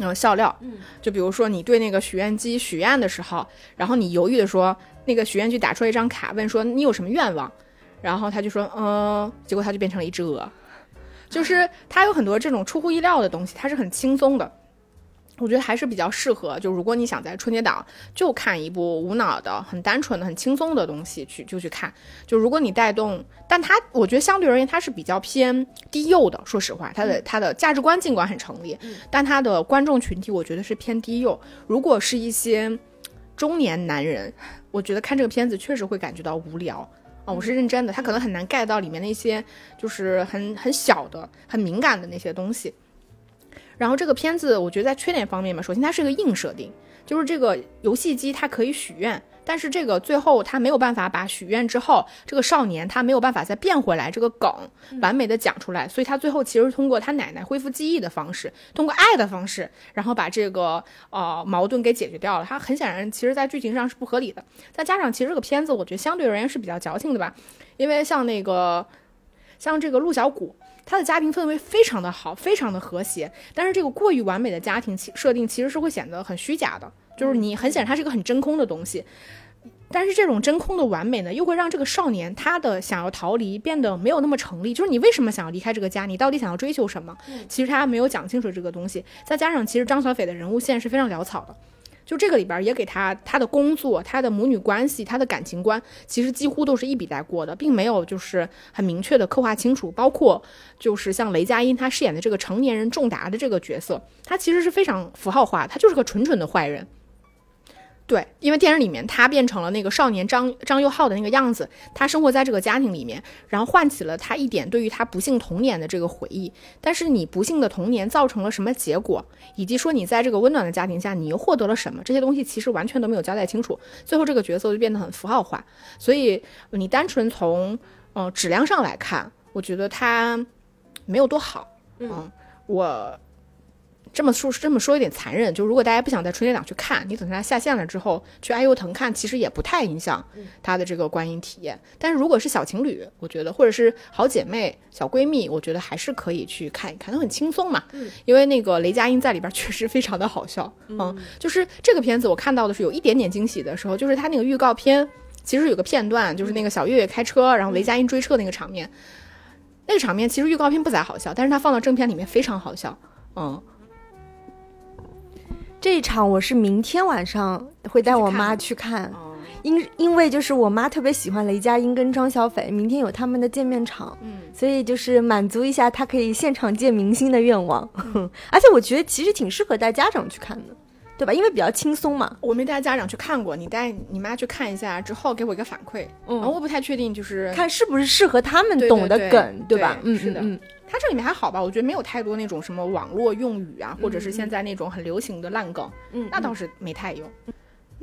嗯，笑料，嗯，就比如说你对那个许愿机许愿的时候，然后你犹豫的说，那个许愿机打出来一张卡，问说你有什么愿望，然后他就说，嗯，结果他就变成了一只鹅，就是他有很多这种出乎意料的东西，他是很轻松的。我觉得还是比较适合，就如果你想在春节档就看一部无脑的、很单纯的、很轻松的东西去就去看。就如果你带动，但它我觉得相对而言它是比较偏低幼的。说实话，它的它的价值观尽管很成立，但它的观众群体我觉得是偏低幼。如果是一些中年男人，我觉得看这个片子确实会感觉到无聊啊。我是认真的，他可能很难 get 到里面那些就是很很小的、很敏感的那些东西。然后这个片子，我觉得在缺点方面嘛，首先它是个硬设定，就是这个游戏机它可以许愿，但是这个最后他没有办法把许愿之后这个少年他没有办法再变回来这个梗完美的讲出来，所以他最后其实通过他奶奶恢复记忆的方式，通过爱的方式，然后把这个呃矛盾给解决掉了。他很显然其实在剧情上是不合理的，再加上其实这个片子我觉得相对而言是比较矫情的吧，因为像那个像这个陆小谷。他的家庭氛围非常的好，非常的和谐，但是这个过于完美的家庭设定其实是会显得很虚假的，就是你很显然它是一个很真空的东西，但是这种真空的完美呢，又会让这个少年他的想要逃离变得没有那么成立，就是你为什么想要离开这个家，你到底想要追求什么？其实他没有讲清楚这个东西，再加上其实张小斐的人物线是非常潦草的。就这个里边也给他他的工作、他的母女关系、他的感情观，其实几乎都是一笔带过的，并没有就是很明确的刻画清楚。包括就是像雷佳音他饰演的这个成年人仲达的这个角色，他其实是非常符号化，他就是个纯纯的坏人。对，因为电影里面他变成了那个少年张张佑浩的那个样子，他生活在这个家庭里面，然后唤起了他一点对于他不幸童年的这个回忆。但是你不幸的童年造成了什么结果，以及说你在这个温暖的家庭下你又获得了什么，这些东西其实完全都没有交代清楚。最后这个角色就变得很符号化，所以你单纯从嗯质量上来看，我觉得他没有多好。嗯，我。这么说，这么说有点残忍。就如果大家不想在春节档去看，你等它下线了之后去爱优腾看，其实也不太影响它的这个观影体验。但是如果是小情侣，我觉得或者是好姐妹、小闺蜜，我觉得还是可以去看一看，它很轻松嘛。嗯，因为那个雷佳音在里边确实非常的好笑。嗯，就是这个片子我看到的是有一点点惊喜的时候，就是它那个预告片其实有个片段，就是那个小岳岳开车，然后雷佳音追车那个场面，那个场面其实预告片不咋好笑，但是它放到正片里面非常好笑。嗯。这一场我是明天晚上会带我妈去看，因因为就是我妈特别喜欢雷佳音跟张小斐，明天有他们的见面场，嗯，所以就是满足一下她可以现场见明星的愿望，而且我觉得其实挺适合带家长去看的，对吧？因为比较轻松嘛。我没带家长去看过，你带你妈去看一下之后给我一个反馈，嗯，我不太确定就是看是不是适合他们懂的梗，对吧？嗯，是的，嗯。它这里面还好吧？我觉得没有太多那种什么网络用语啊，或者是现在那种很流行的烂梗，嗯，那倒是没太有。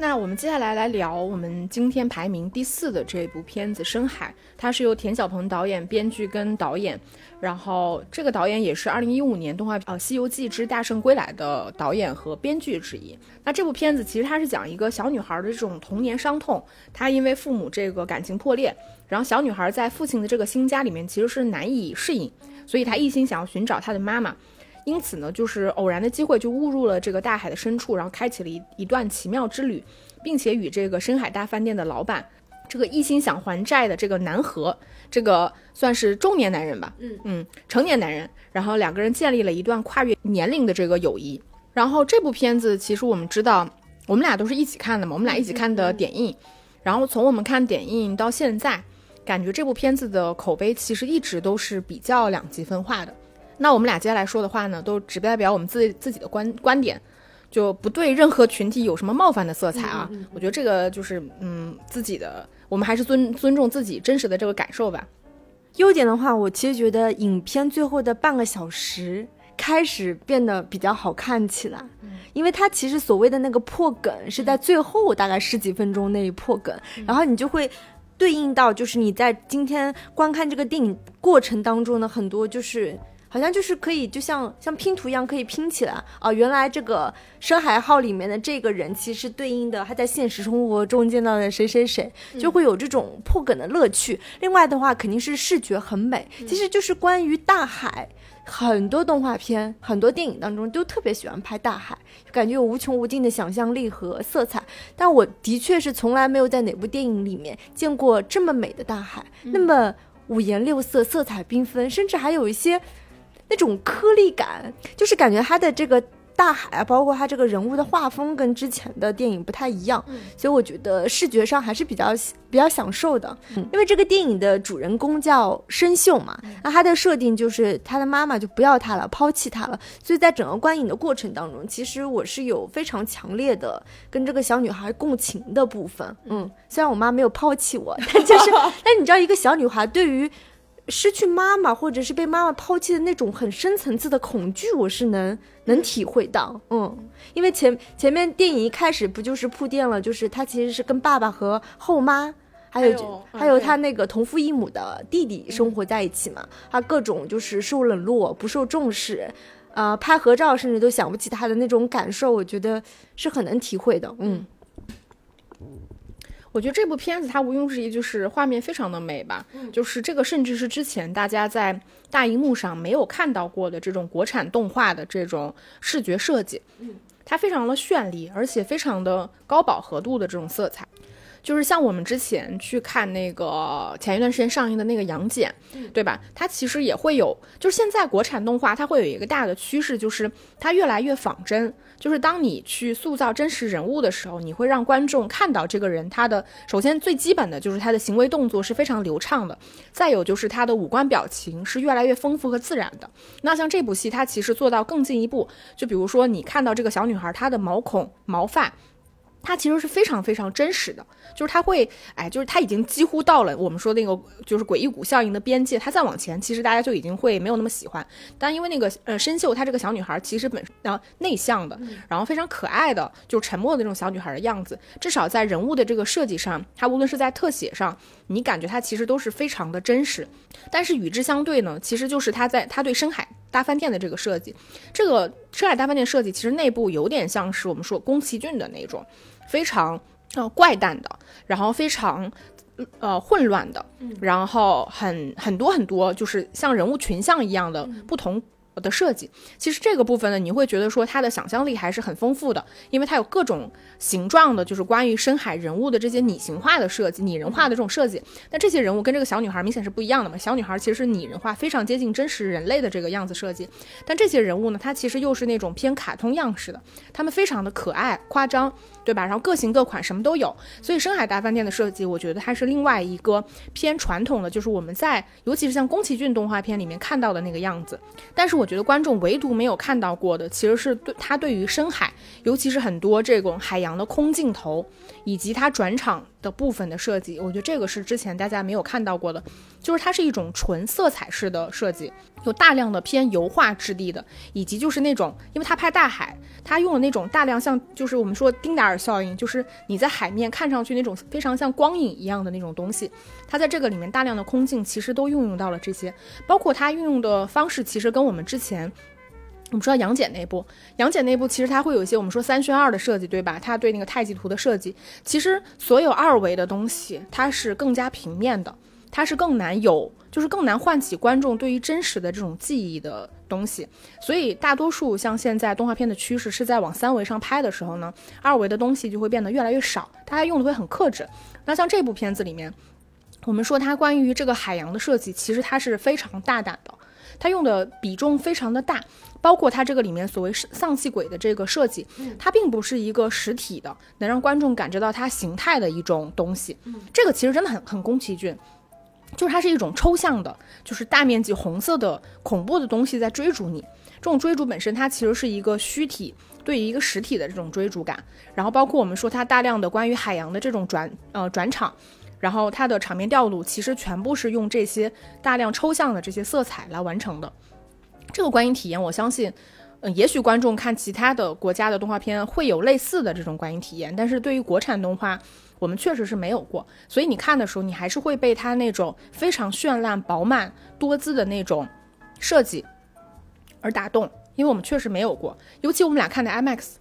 那我们接下来来聊我们今天排名第四的这部片子《深海》，它是由田晓鹏导演、编剧跟导演，然后这个导演也是二零一五年动画呃《西游记之大圣归来》的导演和编剧之一。那这部片子其实它是讲一个小女孩的这种童年伤痛，她因为父母这个感情破裂，然后小女孩在父亲的这个新家里面其实是难以适应。所以她一心想要寻找她的妈妈，因此呢，就是偶然的机会就误入了这个大海的深处，然后开启了一一段奇妙之旅，并且与这个深海大饭店的老板这个一心想还债的这个南河，这个算是中年男人吧，嗯嗯，成年男人，然后两个人建立了一段跨越年龄的这个友谊。然后这部片子其实我们知道，我们俩都是一起看的嘛，我们俩一起看的点映。然后从我们看点映到现在，感觉这部片子的口碑其实一直都是比较两极分化的。那我们俩接下来说的话呢，都只代表我们自自己的观观点。就不对任何群体有什么冒犯的色彩啊！我觉得这个就是嗯，自己的，我们还是尊尊重自己真实的这个感受吧。优点的话，我其实觉得影片最后的半个小时开始变得比较好看起来，因为它其实所谓的那个破梗是在最后大概十几分钟那一破梗，然后你就会对应到就是你在今天观看这个电影过程当中的很多就是。好像就是可以，就像像拼图一样可以拼起来啊！原来这个深海号里面的这个人，其实对应的他在现实生活中见到的谁谁谁，就会有这种破梗的乐趣。另外的话，肯定是视觉很美。其实就是关于大海，很多动画片、很多电影当中都特别喜欢拍大海，感觉有无穷无尽的想象力和色彩。但我的确是从来没有在哪部电影里面见过这么美的大海，那么五颜六色、色彩缤纷，甚至还有一些。那种颗粒感，就是感觉它的这个大海啊，包括它这个人物的画风跟之前的电影不太一样，所以我觉得视觉上还是比较比较享受的。因为这个电影的主人公叫生秀嘛，那他的设定就是他的妈妈就不要他了，抛弃他了，所以在整个观影的过程当中，其实我是有非常强烈的跟这个小女孩共情的部分。嗯，虽然我妈没有抛弃我，但就是，但你知道，一个小女孩对于。失去妈妈，或者是被妈妈抛弃的那种很深层次的恐惧，我是能能体会到。嗯，因为前前面电影一开始不就是铺垫了，就是他其实是跟爸爸和后妈，还有还有他那个同父异母的弟弟生活在一起嘛。他各种就是受冷落、不受重视，呃，拍合照甚至都想不起他的那种感受，我觉得是很能体会的。嗯。我觉得这部片子它毋庸置疑就是画面非常的美吧，就是这个甚至是之前大家在大荧幕上没有看到过的这种国产动画的这种视觉设计，它非常的绚丽，而且非常的高饱和度的这种色彩。就是像我们之前去看那个前一段时间上映的那个《杨戬》，对吧？它其实也会有，就是现在国产动画它会有一个大的趋势，就是它越来越仿真。就是当你去塑造真实人物的时候，你会让观众看到这个人他的首先最基本的就是他的行为动作是非常流畅的，再有就是他的五官表情是越来越丰富和自然的。那像这部戏，它其实做到更进一步，就比如说你看到这个小女孩她的毛孔、毛发。它其实是非常非常真实的，就是它会，哎，就是它已经几乎到了我们说那个就是诡异谷效应的边界，它再往前，其实大家就已经会没有那么喜欢。但因为那个呃深秀她这个小女孩其实本然后内向的，然后非常可爱的，就沉默的那种小女孩的样子，至少在人物的这个设计上，它无论是在特写上，你感觉它其实都是非常的真实。但是与之相对呢，其实就是她在她对深海。大饭店的这个设计，这个深海大饭店设计其实内部有点像是我们说宫崎骏的那种，非常呃怪诞的，然后非常呃混乱的，然后很很多很多就是像人物群像一样的不同。的设计，其实这个部分呢，你会觉得说它的想象力还是很丰富的，因为它有各种形状的，就是关于深海人物的这些拟形化的设计、拟人化的这种设计。那这些人物跟这个小女孩明显是不一样的嘛？小女孩其实是拟人化，非常接近真实人类的这个样子设计，但这些人物呢，它其实又是那种偏卡通样式的，他们非常的可爱、夸张，对吧？然后各型各款，什么都有。所以深海大饭店的设计，我觉得它是另外一个偏传统的，就是我们在尤其是像宫崎骏动画片里面看到的那个样子。但是我觉得观众唯独没有看到过的，其实是对它对于深海，尤其是很多这种海洋的空镜头，以及它转场的部分的设计，我觉得这个是之前大家没有看到过的，就是它是一种纯色彩式的设计，有大量的偏油画质地的，以及就是那种，因为它拍大海，它用了那种大量像就是我们说丁达尔效应，就是你在海面看上去那种非常像光影一样的那种东西，它在这个里面大量的空镜其实都运用到了这些，包括它运用的方式，其实跟我们之前。我们说杨戬那部，杨戬那部其实它会有一些我们说三宣二的设计，对吧？它对那个太极图的设计，其实所有二维的东西，它是更加平面的，它是更难有，就是更难唤起观众对于真实的这种记忆的东西。所以大多数像现在动画片的趋势是在往三维上拍的时候呢，二维的东西就会变得越来越少，大家用的会很克制。那像这部片子里面，我们说它关于这个海洋的设计，其实它是非常大胆的，它用的比重非常的大。包括它这个里面所谓丧气鬼的这个设计，它并不是一个实体的，能让观众感知到它形态的一种东西。这个其实真的很很宫崎骏，就是它是一种抽象的，就是大面积红色的恐怖的东西在追逐你。这种追逐本身，它其实是一个虚体对于一个实体的这种追逐感。然后包括我们说它大量的关于海洋的这种转呃转场，然后它的场面调度其实全部是用这些大量抽象的这些色彩来完成的。这个观影体验，我相信，嗯，也许观众看其他的国家的动画片会有类似的这种观影体验，但是对于国产动画，我们确实是没有过。所以你看的时候，你还是会被它那种非常绚烂、饱满、多姿的那种设计而打动，因为我们确实没有过。尤其我们俩看的 IMAX。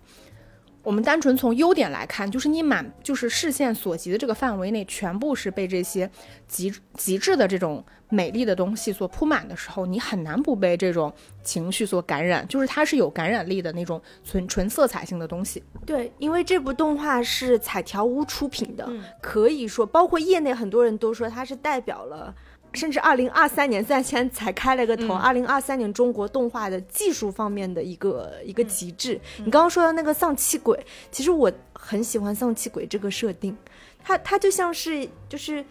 我们单纯从优点来看，就是你满就是视线所及的这个范围内，全部是被这些极极致的这种美丽的东西所铺满的时候，你很难不被这种情绪所感染。就是它是有感染力的那种纯纯色彩性的东西。对，因为这部动画是彩条屋出品的，可以说，包括业内很多人都说它是代表了。甚至二零二三年，虽然现在才开了个头，二零二三年中国动画的技术方面的一个一个极致。你刚刚说的那个丧气鬼，其实我很喜欢丧气鬼这个设定，它它就像是就是，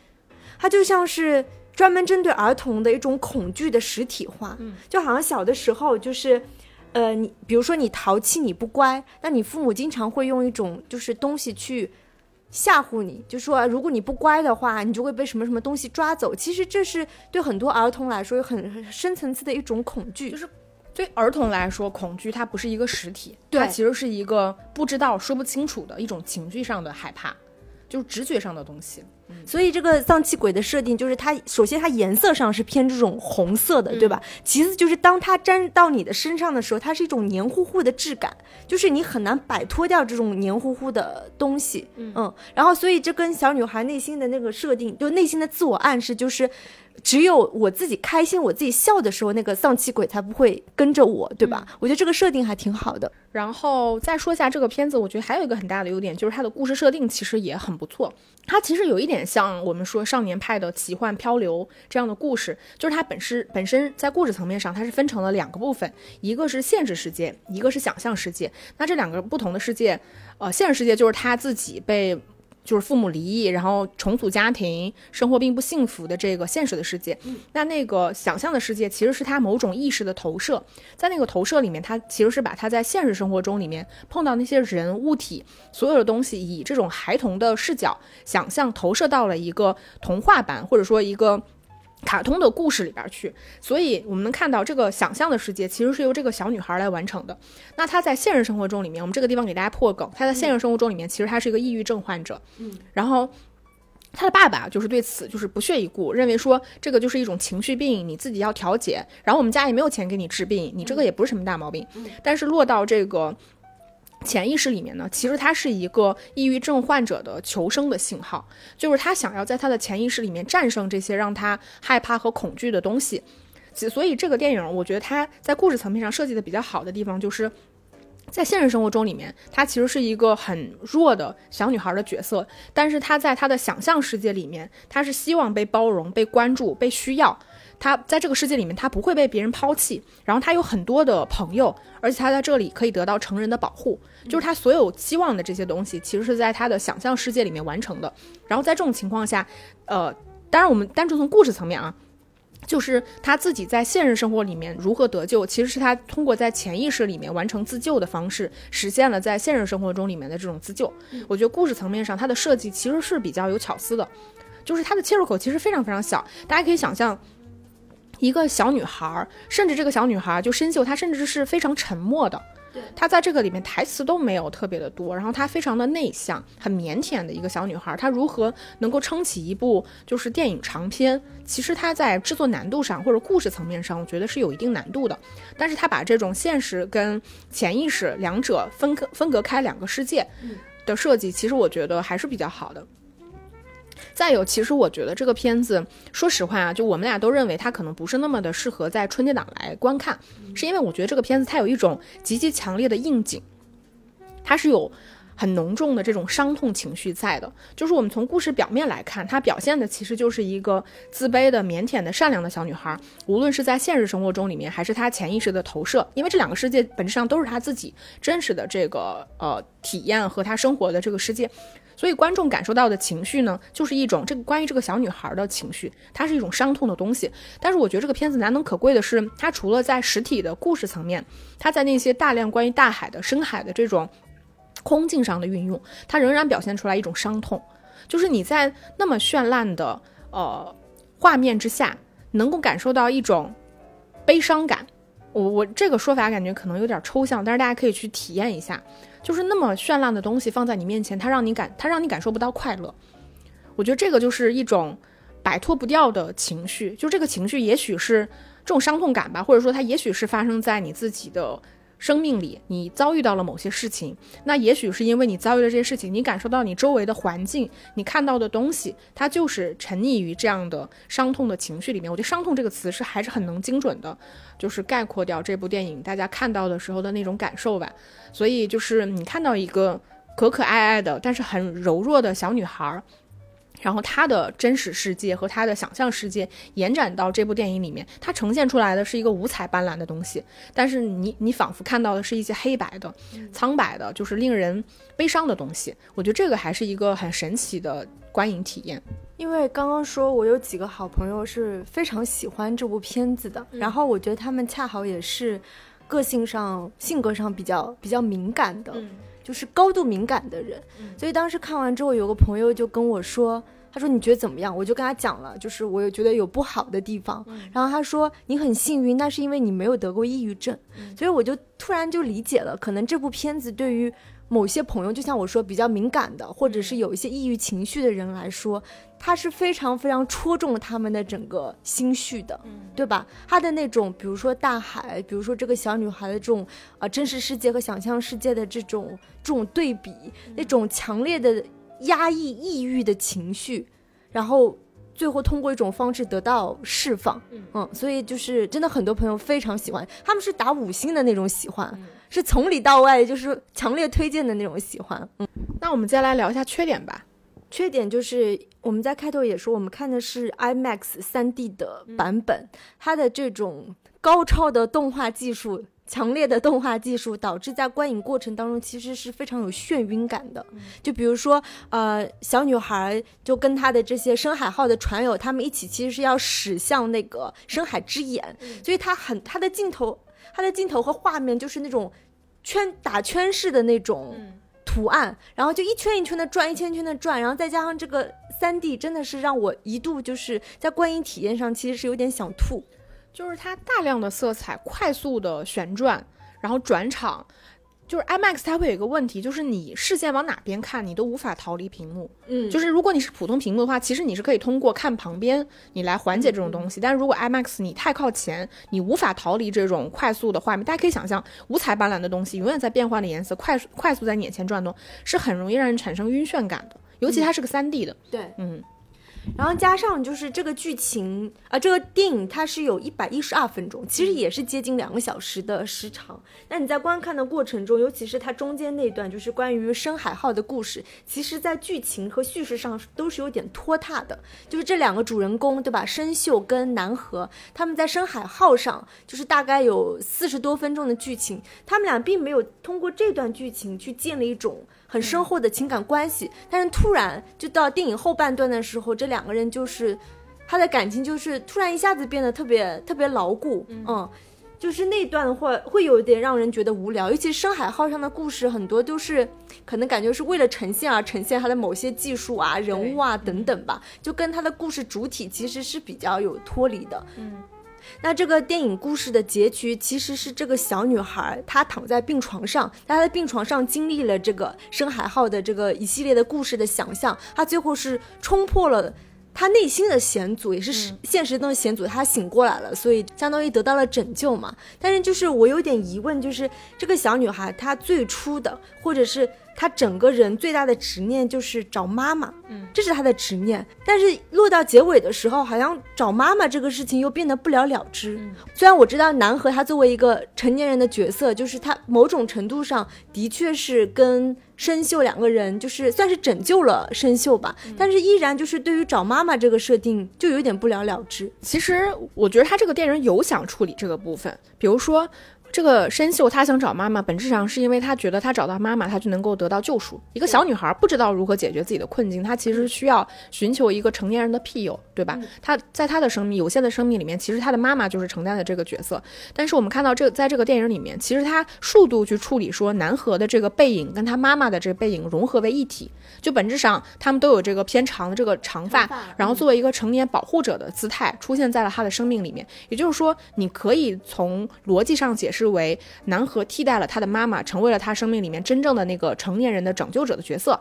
它就像是专门针对儿童的一种恐惧的实体化，就好像小的时候就是，呃，你比如说你淘气你不乖，那你父母经常会用一种就是东西去。吓唬你，就说如果你不乖的话，你就会被什么什么东西抓走。其实这是对很多儿童来说有很深层次的一种恐惧。就是对儿童来说，恐惧它不是一个实体，它其实是一个不知道、说不清楚的一种情绪上的害怕，就是直觉上的东西。所以这个丧气鬼的设定就是它，首先它颜色上是偏这种红色的，对吧？其次就是当它粘到你的身上的时候，它是一种黏糊糊的质感，就是你很难摆脱掉这种黏糊糊的东西。嗯，然后所以这跟小女孩内心的那个设定，就内心的自我暗示就是。只有我自己开心，我自己笑的时候，那个丧气鬼才不会跟着我，对吧？我觉得这个设定还挺好的。然后再说一下这个片子，我觉得还有一个很大的优点，就是它的故事设定其实也很不错。它其实有一点像我们说少年派的奇幻漂流这样的故事，就是它本身本身在故事层面上，它是分成了两个部分，一个是现实世界，一个是想象世界。那这两个不同的世界，呃，现实世界就是他自己被。就是父母离异，然后重组家庭，生活并不幸福的这个现实的世界。那那个想象的世界，其实是他某种意识的投射。在那个投射里面，他其实是把他在现实生活中里面碰到那些人物体，所有的东西，以这种孩童的视角想象投射到了一个童话版，或者说一个。卡通的故事里边去，所以我们能看到这个想象的世界其实是由这个小女孩来完成的。那她在现实生活中里面，我们这个地方给大家破梗，她在现实生活中里面其实她是一个抑郁症患者。嗯，然后她的爸爸就是对此就是不屑一顾，认为说这个就是一种情绪病，你自己要调节。然后我们家也没有钱给你治病，你这个也不是什么大毛病。但是落到这个。潜意识里面呢，其实他是一个抑郁症患者的求生的信号，就是他想要在他的潜意识里面战胜这些让他害怕和恐惧的东西。所以这个电影，我觉得他在故事层面上设计的比较好的地方，就是在现实生活中里面，他其实是一个很弱的小女孩的角色，但是他在他的想象世界里面，他是希望被包容、被关注、被需要。他在这个世界里面，他不会被别人抛弃，然后他有很多的朋友，而且他在这里可以得到成人的保护，就是他所有期望的这些东西，其实是在他的想象世界里面完成的。然后在这种情况下，呃，当然我们单纯从故事层面啊，就是他自己在现实生活里面如何得救，其实是他通过在潜意识里面完成自救的方式，实现了在现实生活中里面的这种自救。我觉得故事层面上，它的设计其实是比较有巧思的，就是它的切入口其实非常非常小，大家可以想象。一个小女孩，甚至这个小女孩就深秀，她甚至是非常沉默的。对，她在这个里面台词都没有特别的多，然后她非常的内向，很腼腆的一个小女孩。她如何能够撑起一部就是电影长篇？其实她在制作难度上或者故事层面上，我觉得是有一定难度的。但是她把这种现实跟潜意识两者分隔分隔开两个世界的设计，其实我觉得还是比较好的。再有，其实我觉得这个片子，说实话啊，就我们俩都认为它可能不是那么的适合在春节档来观看，是因为我觉得这个片子它有一种极其强烈的应景，它是有。很浓重的这种伤痛情绪在的，就是我们从故事表面来看，它表现的其实就是一个自卑的、腼腆的、善良的小女孩。无论是在现实生活中里面，还是她潜意识的投射，因为这两个世界本质上都是她自己真实的这个呃体验和她生活的这个世界，所以观众感受到的情绪呢，就是一种这个关于这个小女孩的情绪，它是一种伤痛的东西。但是我觉得这个片子难能可贵的是，它除了在实体的故事层面，它在那些大量关于大海的、深海的这种。空境上的运用，它仍然表现出来一种伤痛，就是你在那么绚烂的呃画面之下，能够感受到一种悲伤感。我我这个说法感觉可能有点抽象，但是大家可以去体验一下，就是那么绚烂的东西放在你面前，它让你感它让你感受不到快乐。我觉得这个就是一种摆脱不掉的情绪，就这个情绪也许是这种伤痛感吧，或者说它也许是发生在你自己的。生命里，你遭遇到了某些事情，那也许是因为你遭遇了这些事情，你感受到你周围的环境，你看到的东西，它就是沉溺于这样的伤痛的情绪里面。我觉得“伤痛”这个词是还是很能精准的，就是概括掉这部电影大家看到的时候的那种感受吧。所以就是你看到一个可可爱爱的，但是很柔弱的小女孩。然后他的真实世界和他的想象世界延展到这部电影里面，它呈现出来的是一个五彩斑斓的东西，但是你你仿佛看到的是一些黑白的、苍白的，就是令人悲伤的东西。我觉得这个还是一个很神奇的观影体验。因为刚刚说我有几个好朋友是非常喜欢这部片子的，然后我觉得他们恰好也是个性上、性格上比较比较敏感的。就是高度敏感的人，所以当时看完之后，有个朋友就跟我说：“他说你觉得怎么样？”我就跟他讲了，就是我有觉得有不好的地方。然后他说：“你很幸运，那是因为你没有得过抑郁症。”所以我就突然就理解了，可能这部片子对于。某些朋友，就像我说，比较敏感的，或者是有一些抑郁情绪的人来说，他是非常非常戳中了他们的整个心绪的，对吧？他的那种，比如说大海，比如说这个小女孩的这种啊真实世界和想象世界的这种这种对比，那种强烈的压抑、抑郁的情绪，然后最后通过一种方式得到释放，嗯，所以就是真的很多朋友非常喜欢，他们是打五星的那种喜欢。是从里到外就是强烈推荐的那种喜欢，嗯，那我们接下来聊一下缺点吧。缺点就是我们在开头也说，我们看的是 IMAX 三 D 的版本，它的这种高超的动画技术、强烈的动画技术，导致在观影过程当中其实是非常有眩晕感的。就比如说，呃，小女孩就跟她的这些深海号的船友，他们一起其实是要驶向那个深海之眼，所以它很它的镜头。它的镜头和画面就是那种圈打圈式的那种图案，然后就一圈一圈的转，一圈一圈的转，然后再加上这个三 D，真的是让我一度就是在观影体验上其实是有点想吐，就是它大量的色彩快速的旋转，然后转场。就是 IMAX 它会有一个问题，就是你视线往哪边看，你都无法逃离屏幕。嗯，就是如果你是普通屏幕的话，其实你是可以通过看旁边你来缓解这种东西。但是如果 IMAX 你太靠前，你无法逃离这种快速的画面。大家可以想象，五彩斑斓的东西永远在变换的颜色，快速快速在你眼前转动，是很容易让人产生晕眩感的。尤其它是个三 D 的。对，嗯。然后加上就是这个剧情啊，这个电影它是有一百一十二分钟，其实也是接近两个小时的时长。那你在观看的过程中，尤其是它中间那段，就是关于深海号的故事，其实在剧情和叙事上都是有点拖沓的。就是这两个主人公，对吧？生锈跟南河，他们在深海号上，就是大概有四十多分钟的剧情，他们俩并没有通过这段剧情去建立一种。很深厚的情感关系，但是突然就到电影后半段的时候，这两个人就是他的感情就是突然一下子变得特别特别牢固，嗯，就是那段的话会有点让人觉得无聊，尤其是深海号上的故事很多都是可能感觉是为了呈现而呈现它的某些技术啊、人物啊等等吧，就跟它的故事主体其实是比较有脱离的，嗯。那这个电影故事的结局其实是这个小女孩，她躺在病床上，在她在病床上经历了这个深海号的这个一系列的故事的想象，她最后是冲破了她内心的险阻，也是现实中的险阻，她醒过来了，所以相当于得到了拯救嘛。但是就是我有点疑问，就是这个小女孩她最初的或者是他整个人最大的执念就是找妈妈，嗯，这是他的执念。但是落到结尾的时候，好像找妈妈这个事情又变得不了了之。虽然我知道南河他作为一个成年人的角色，就是他某种程度上的确是跟生锈两个人就是算是拯救了生锈吧，但是依然就是对于找妈妈这个设定就有点不了了之。其实我觉得他这个电影有想处理这个部分，比如说。这个申秀他想找妈妈，本质上是因为他觉得他找到妈妈，他就能够得到救赎。一个小女孩不知道如何解决自己的困境，她其实需要寻求一个成年人的庇佑，对吧？她在她的生命有限的生命里面，其实她的妈妈就是承担的这个角色。但是我们看到这在这个电影里面，其实她数度去处理说南河的这个背影跟她妈妈的这个背影融合为一体，就本质上他们都有这个偏长的这个长发，然后作为一个成年保护者的姿态出现在了她的生命里面。也就是说，你可以从逻辑上解释。是为南河替代了他的妈妈，成为了他生命里面真正的那个成年人的拯救者的角色。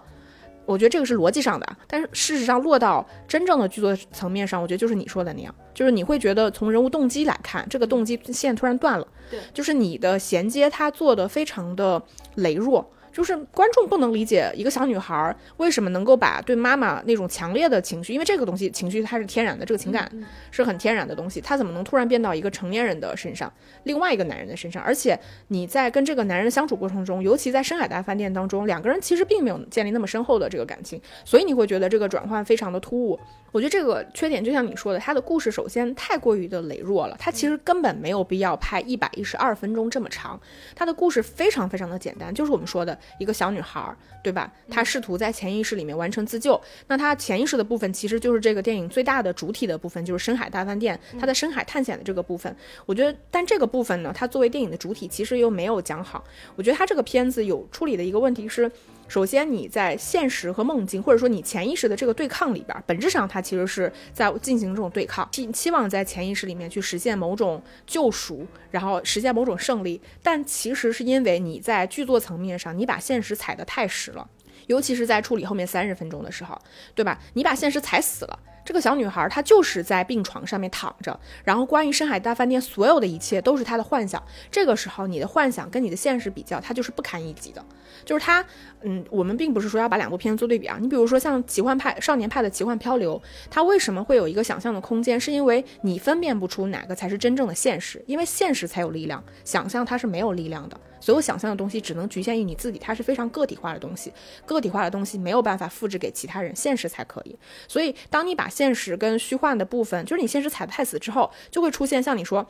我觉得这个是逻辑上的，但是事实上落到真正的剧作层面上，我觉得就是你说的那样，就是你会觉得从人物动机来看，这个动机线突然断了，对，就是你的衔接他做的非常的羸弱。就是观众不能理解一个小女孩为什么能够把对妈妈那种强烈的情绪，因为这个东西情绪它是天然的，这个情感是很天然的东西，她怎么能突然变到一个成年人的身上，另外一个男人的身上？而且你在跟这个男人的相处过程中，尤其在深海大饭店当中，两个人其实并没有建立那么深厚的这个感情，所以你会觉得这个转换非常的突兀。我觉得这个缺点就像你说的，他的故事首先太过于的羸弱了，他其实根本没有必要拍一百一十二分钟这么长，他的故事非常非常的简单，就是我们说的一个小女孩，对吧？她试图在潜意识里面完成自救，那她潜意识的部分其实就是这个电影最大的主体的部分，就是深海大饭店，她的深海探险的这个部分。我觉得，但这个部分呢，它作为电影的主体，其实又没有讲好。我觉得他这个片子有处理的一个问题是。首先，你在现实和梦境，或者说你潜意识的这个对抗里边，本质上它其实是在进行这种对抗，期期望在潜意识里面去实现某种救赎，然后实现某种胜利。但其实是因为你在剧作层面上，你把现实踩得太实了，尤其是在处理后面三十分钟的时候，对吧？你把现实踩死了。这个小女孩她就是在病床上面躺着，然后关于深海大饭店所有的一切都是她的幻想。这个时候，你的幻想跟你的现实比较，它就是不堪一击的。就是他，嗯，我们并不是说要把两部片子做对比啊。你比如说像奇幻派、少年派的奇幻漂流，它为什么会有一个想象的空间？是因为你分辨不出哪个才是真正的现实，因为现实才有力量，想象它是没有力量的。所有想象的东西只能局限于你自己，它是非常个体化的东西，个体化的东西没有办法复制给其他人，现实才可以。所以，当你把现实跟虚幻的部分，就是你现实踩得太死之后，就会出现像你说。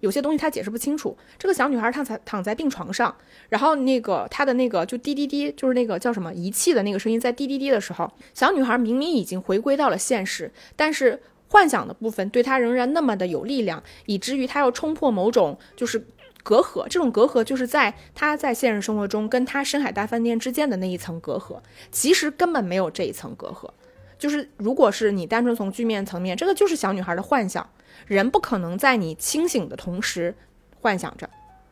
有些东西他解释不清楚。这个小女孩躺在躺在病床上，然后那个她的那个就滴滴滴，就是那个叫什么仪器的那个声音在滴滴滴的时候，小女孩明明已经回归到了现实，但是幻想的部分对她仍然那么的有力量，以至于她要冲破某种就是隔阂。这种隔阂就是在他在现实生活中跟他深海大饭店之间的那一层隔阂，其实根本没有这一层隔阂。就是如果是你单纯从剧面层面，这个就是小女孩的幻想。人不可能在你清醒的同时幻想着，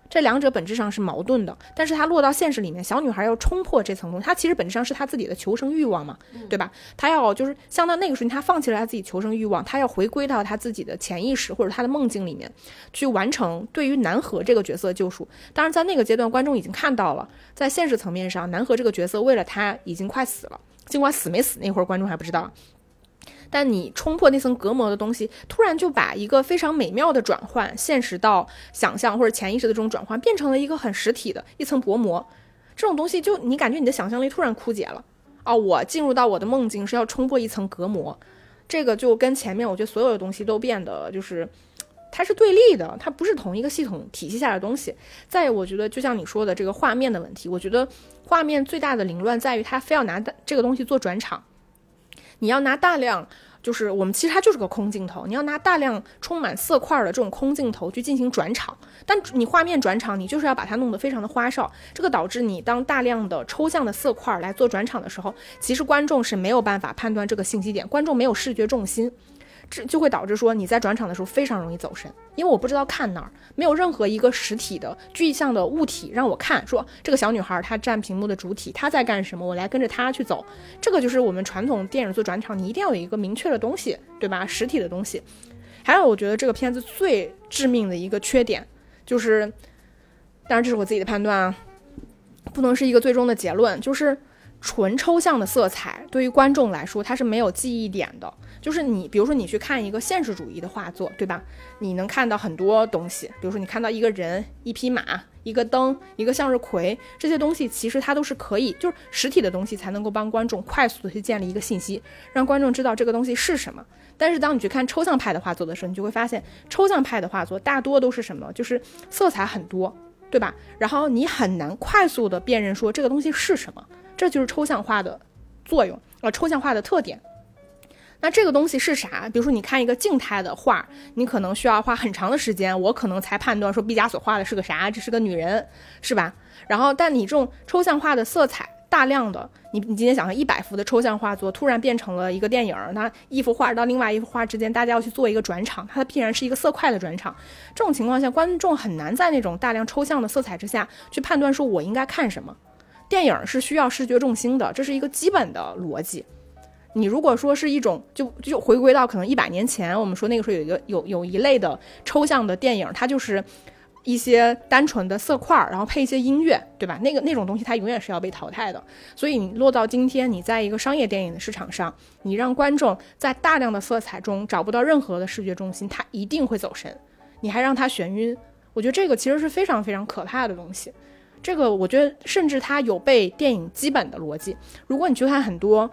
这两者本质上是矛盾的。但是它落到现实里面，小女孩要冲破这层东西，她其实本质上是她自己的求生欲望嘛，对吧？她要就是像到那个时候，她放弃了她自己求生欲望，她要回归到她自己的潜意识或者她的梦境里面，去完成对于南河这个角色的救赎。当然，在那个阶段，观众已经看到了，在现实层面上，南河这个角色为了他已经快死了，尽管死没死那会儿观众还不知道。但你冲破那层隔膜的东西，突然就把一个非常美妙的转换，现实到想象或者潜意识的这种转换，变成了一个很实体的一层薄膜。这种东西就你感觉你的想象力突然枯竭了哦，我进入到我的梦境是要冲破一层隔膜，这个就跟前面我觉得所有的东西都变得就是它是对立的，它不是同一个系统体系下的东西。再我觉得就像你说的这个画面的问题，我觉得画面最大的凌乱在于它非要拿这个东西做转场。你要拿大量，就是我们其实它就是个空镜头，你要拿大量充满色块的这种空镜头去进行转场，但你画面转场，你就是要把它弄得非常的花哨，这个导致你当大量的抽象的色块来做转场的时候，其实观众是没有办法判断这个信息点，观众没有视觉重心。这就会导致说你在转场的时候非常容易走神，因为我不知道看哪儿，没有任何一个实体的具象的物体让我看，说这个小女孩她占屏幕的主体，她在干什么，我来跟着她去走。这个就是我们传统电影做转场，你一定要有一个明确的东西，对吧？实体的东西。还有，我觉得这个片子最致命的一个缺点就是，当然这是我自己的判断啊，不能是一个最终的结论，就是纯抽象的色彩对于观众来说，它是没有记忆点的。就是你，比如说你去看一个现实主义的画作，对吧？你能看到很多东西，比如说你看到一个人、一匹马、一个灯、一个向日葵，这些东西其实它都是可以，就是实体的东西才能够帮观众快速的去建立一个信息，让观众知道这个东西是什么。但是当你去看抽象派的画作的时候，你就会发现，抽象派的画作大多都是什么？就是色彩很多，对吧？然后你很难快速的辨认说这个东西是什么，这就是抽象画的作用，呃，抽象画的特点。那这个东西是啥？比如说你看一个静态的画，你可能需要花很长的时间，我可能才判断说毕加索画的是个啥，这是个女人，是吧？然后，但你这种抽象画的色彩。大量的，你你今天想象一百幅的抽象画作，突然变成了一个电影，那一幅画到另外一幅画之间，大家要去做一个转场，它必然是一个色块的转场。这种情况下，观众很难在那种大量抽象的色彩之下去判断说我应该看什么。电影是需要视觉重心的，这是一个基本的逻辑。你如果说是一种，就就回归到可能一百年前，我们说那个时候有一个有有一类的抽象的电影，它就是。一些单纯的色块，然后配一些音乐，对吧？那个那种东西它永远是要被淘汰的。所以你落到今天，你在一个商业电影的市场上，你让观众在大量的色彩中找不到任何的视觉中心，他一定会走神。你还让他眩晕，我觉得这个其实是非常非常可怕的东西。这个我觉得甚至它有被电影基本的逻辑。如果你去看很多，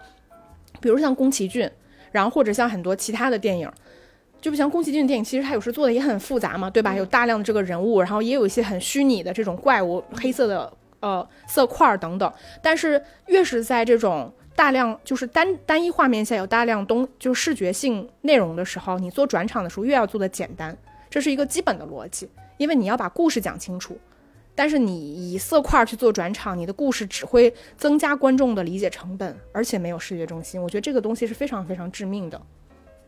比如像宫崎骏，然后或者像很多其他的电影。就不像宫崎骏电影，其实它有时做的也很复杂嘛，对吧？有大量的这个人物，然后也有一些很虚拟的这种怪物、黑色的呃色块等等。但是越是在这种大量就是单单一画面下有大量东就是视觉性内容的时候，你做转场的时候越要做的简单，这是一个基本的逻辑，因为你要把故事讲清楚。但是你以色块去做转场，你的故事只会增加观众的理解成本，而且没有视觉中心。我觉得这个东西是非常非常致命的。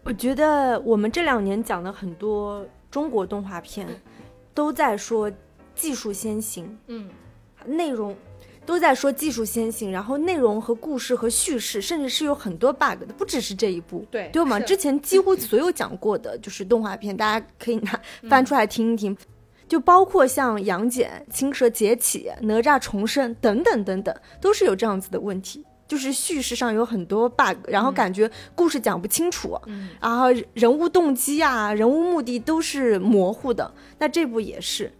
我觉得我们这两年讲的很多中国动画片，都在说技术先行，嗯，内容都在说技术先行，然后内容和故事和叙事，甚至是有很多 bug 的，不只是这一部，对对我们？之前几乎所有讲过的就是动画片，大家可以拿 翻出来听一听，就包括像《杨戬》《青蛇劫起》《哪吒重生》等等等等，都是有这样子的问题。就是叙事上有很多 bug，然后感觉故事讲不清楚，然后人物动机啊、人物目的都是模糊的。那这部也是，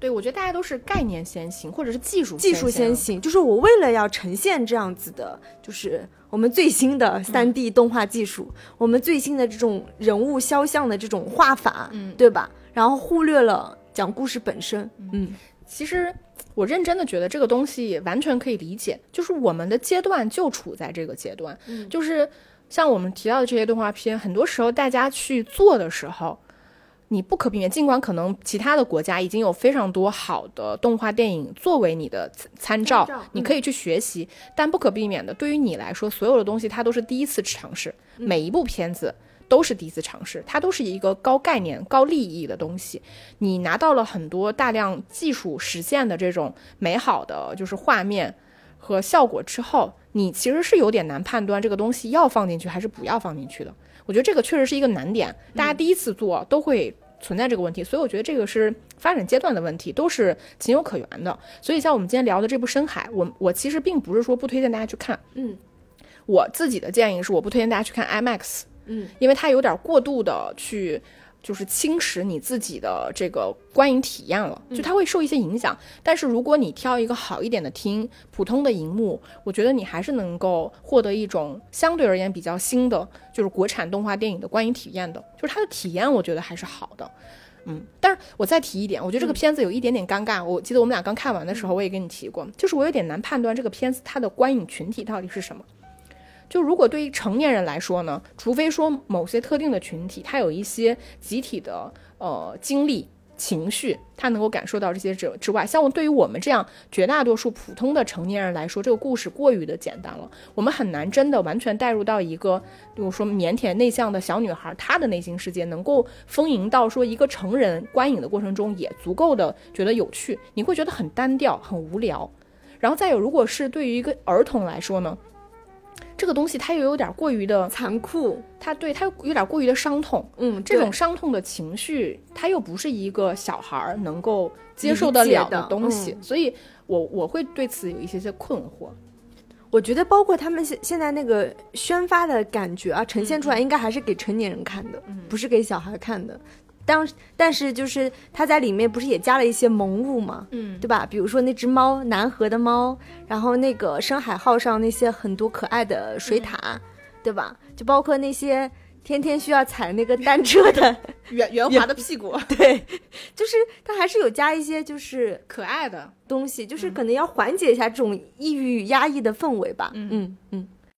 对我觉得大家都是概念先行，或者是技术技术先行。就是我为了要呈现这样子的，就是我们最新的三 D 动画技术，我们最新的这种人物肖像的这种画法，嗯，对吧？然后忽略了讲故事本身，嗯，其实。我认真的觉得这个东西完全可以理解，就是我们的阶段就处在这个阶段，就是像我们提到的这些动画片，很多时候大家去做的时候，你不可避免，尽管可能其他的国家已经有非常多好的动画电影作为你的参照，你可以去学习，但不可避免的，对于你来说，所有的东西它都是第一次尝试，每一部片子。都是第一次尝试，它都是一个高概念、高利益的东西。你拿到了很多大量技术实现的这种美好的就是画面和效果之后，你其实是有点难判断这个东西要放进去还是不要放进去的。我觉得这个确实是一个难点，大家第一次做都会存在这个问题，所以我觉得这个是发展阶段的问题，都是情有可原的。所以像我们今天聊的这部《深海》，我我其实并不是说不推荐大家去看，嗯，我自己的建议是我不推荐大家去看 IMAX。嗯，因为它有点过度的去，就是侵蚀你自己的这个观影体验了，就它会受一些影响。但是如果你挑一个好一点的厅，普通的荧幕，我觉得你还是能够获得一种相对而言比较新的，就是国产动画电影的观影体验的。就是它的体验，我觉得还是好的。嗯，但是我再提一点，我觉得这个片子有一点点尴尬。我记得我们俩刚看完的时候，我也跟你提过，就是我有点难判断这个片子它的观影群体到底是什么。就如果对于成年人来说呢，除非说某些特定的群体，他有一些集体的呃经历、情绪，他能够感受到这些之之外，像我对于我们这样绝大多数普通的成年人来说，这个故事过于的简单了，我们很难真的完全带入到一个，比如说腼腆内向的小女孩，她的内心世界能够丰盈到说一个成人观影的过程中也足够的觉得有趣，你会觉得很单调、很无聊。然后再有，如果是对于一个儿童来说呢？这个东西它又有点过于的残酷，它对它有点过于的伤痛。嗯，这种伤痛的情绪，它又不是一个小孩儿能够接受得了的东西，嗯所以我我会对此有一些些困惑。我觉得包括他们现现在那个宣发的感觉啊，呈现出来应该还是给成年人看的，不是给小孩看的。当但是就是他在里面不是也加了一些萌物嘛，嗯对吧？比如说那只猫，南河的猫，然后那个深海号上那些很多可爱的水獭，对吧？就包括那些天天需要踩那个单车的，圆圆滑的屁股，对，就是他还是有加一些就是可爱的。东西，就是可能要缓解一下这种抑郁压抑的氛围吧。嗯嗯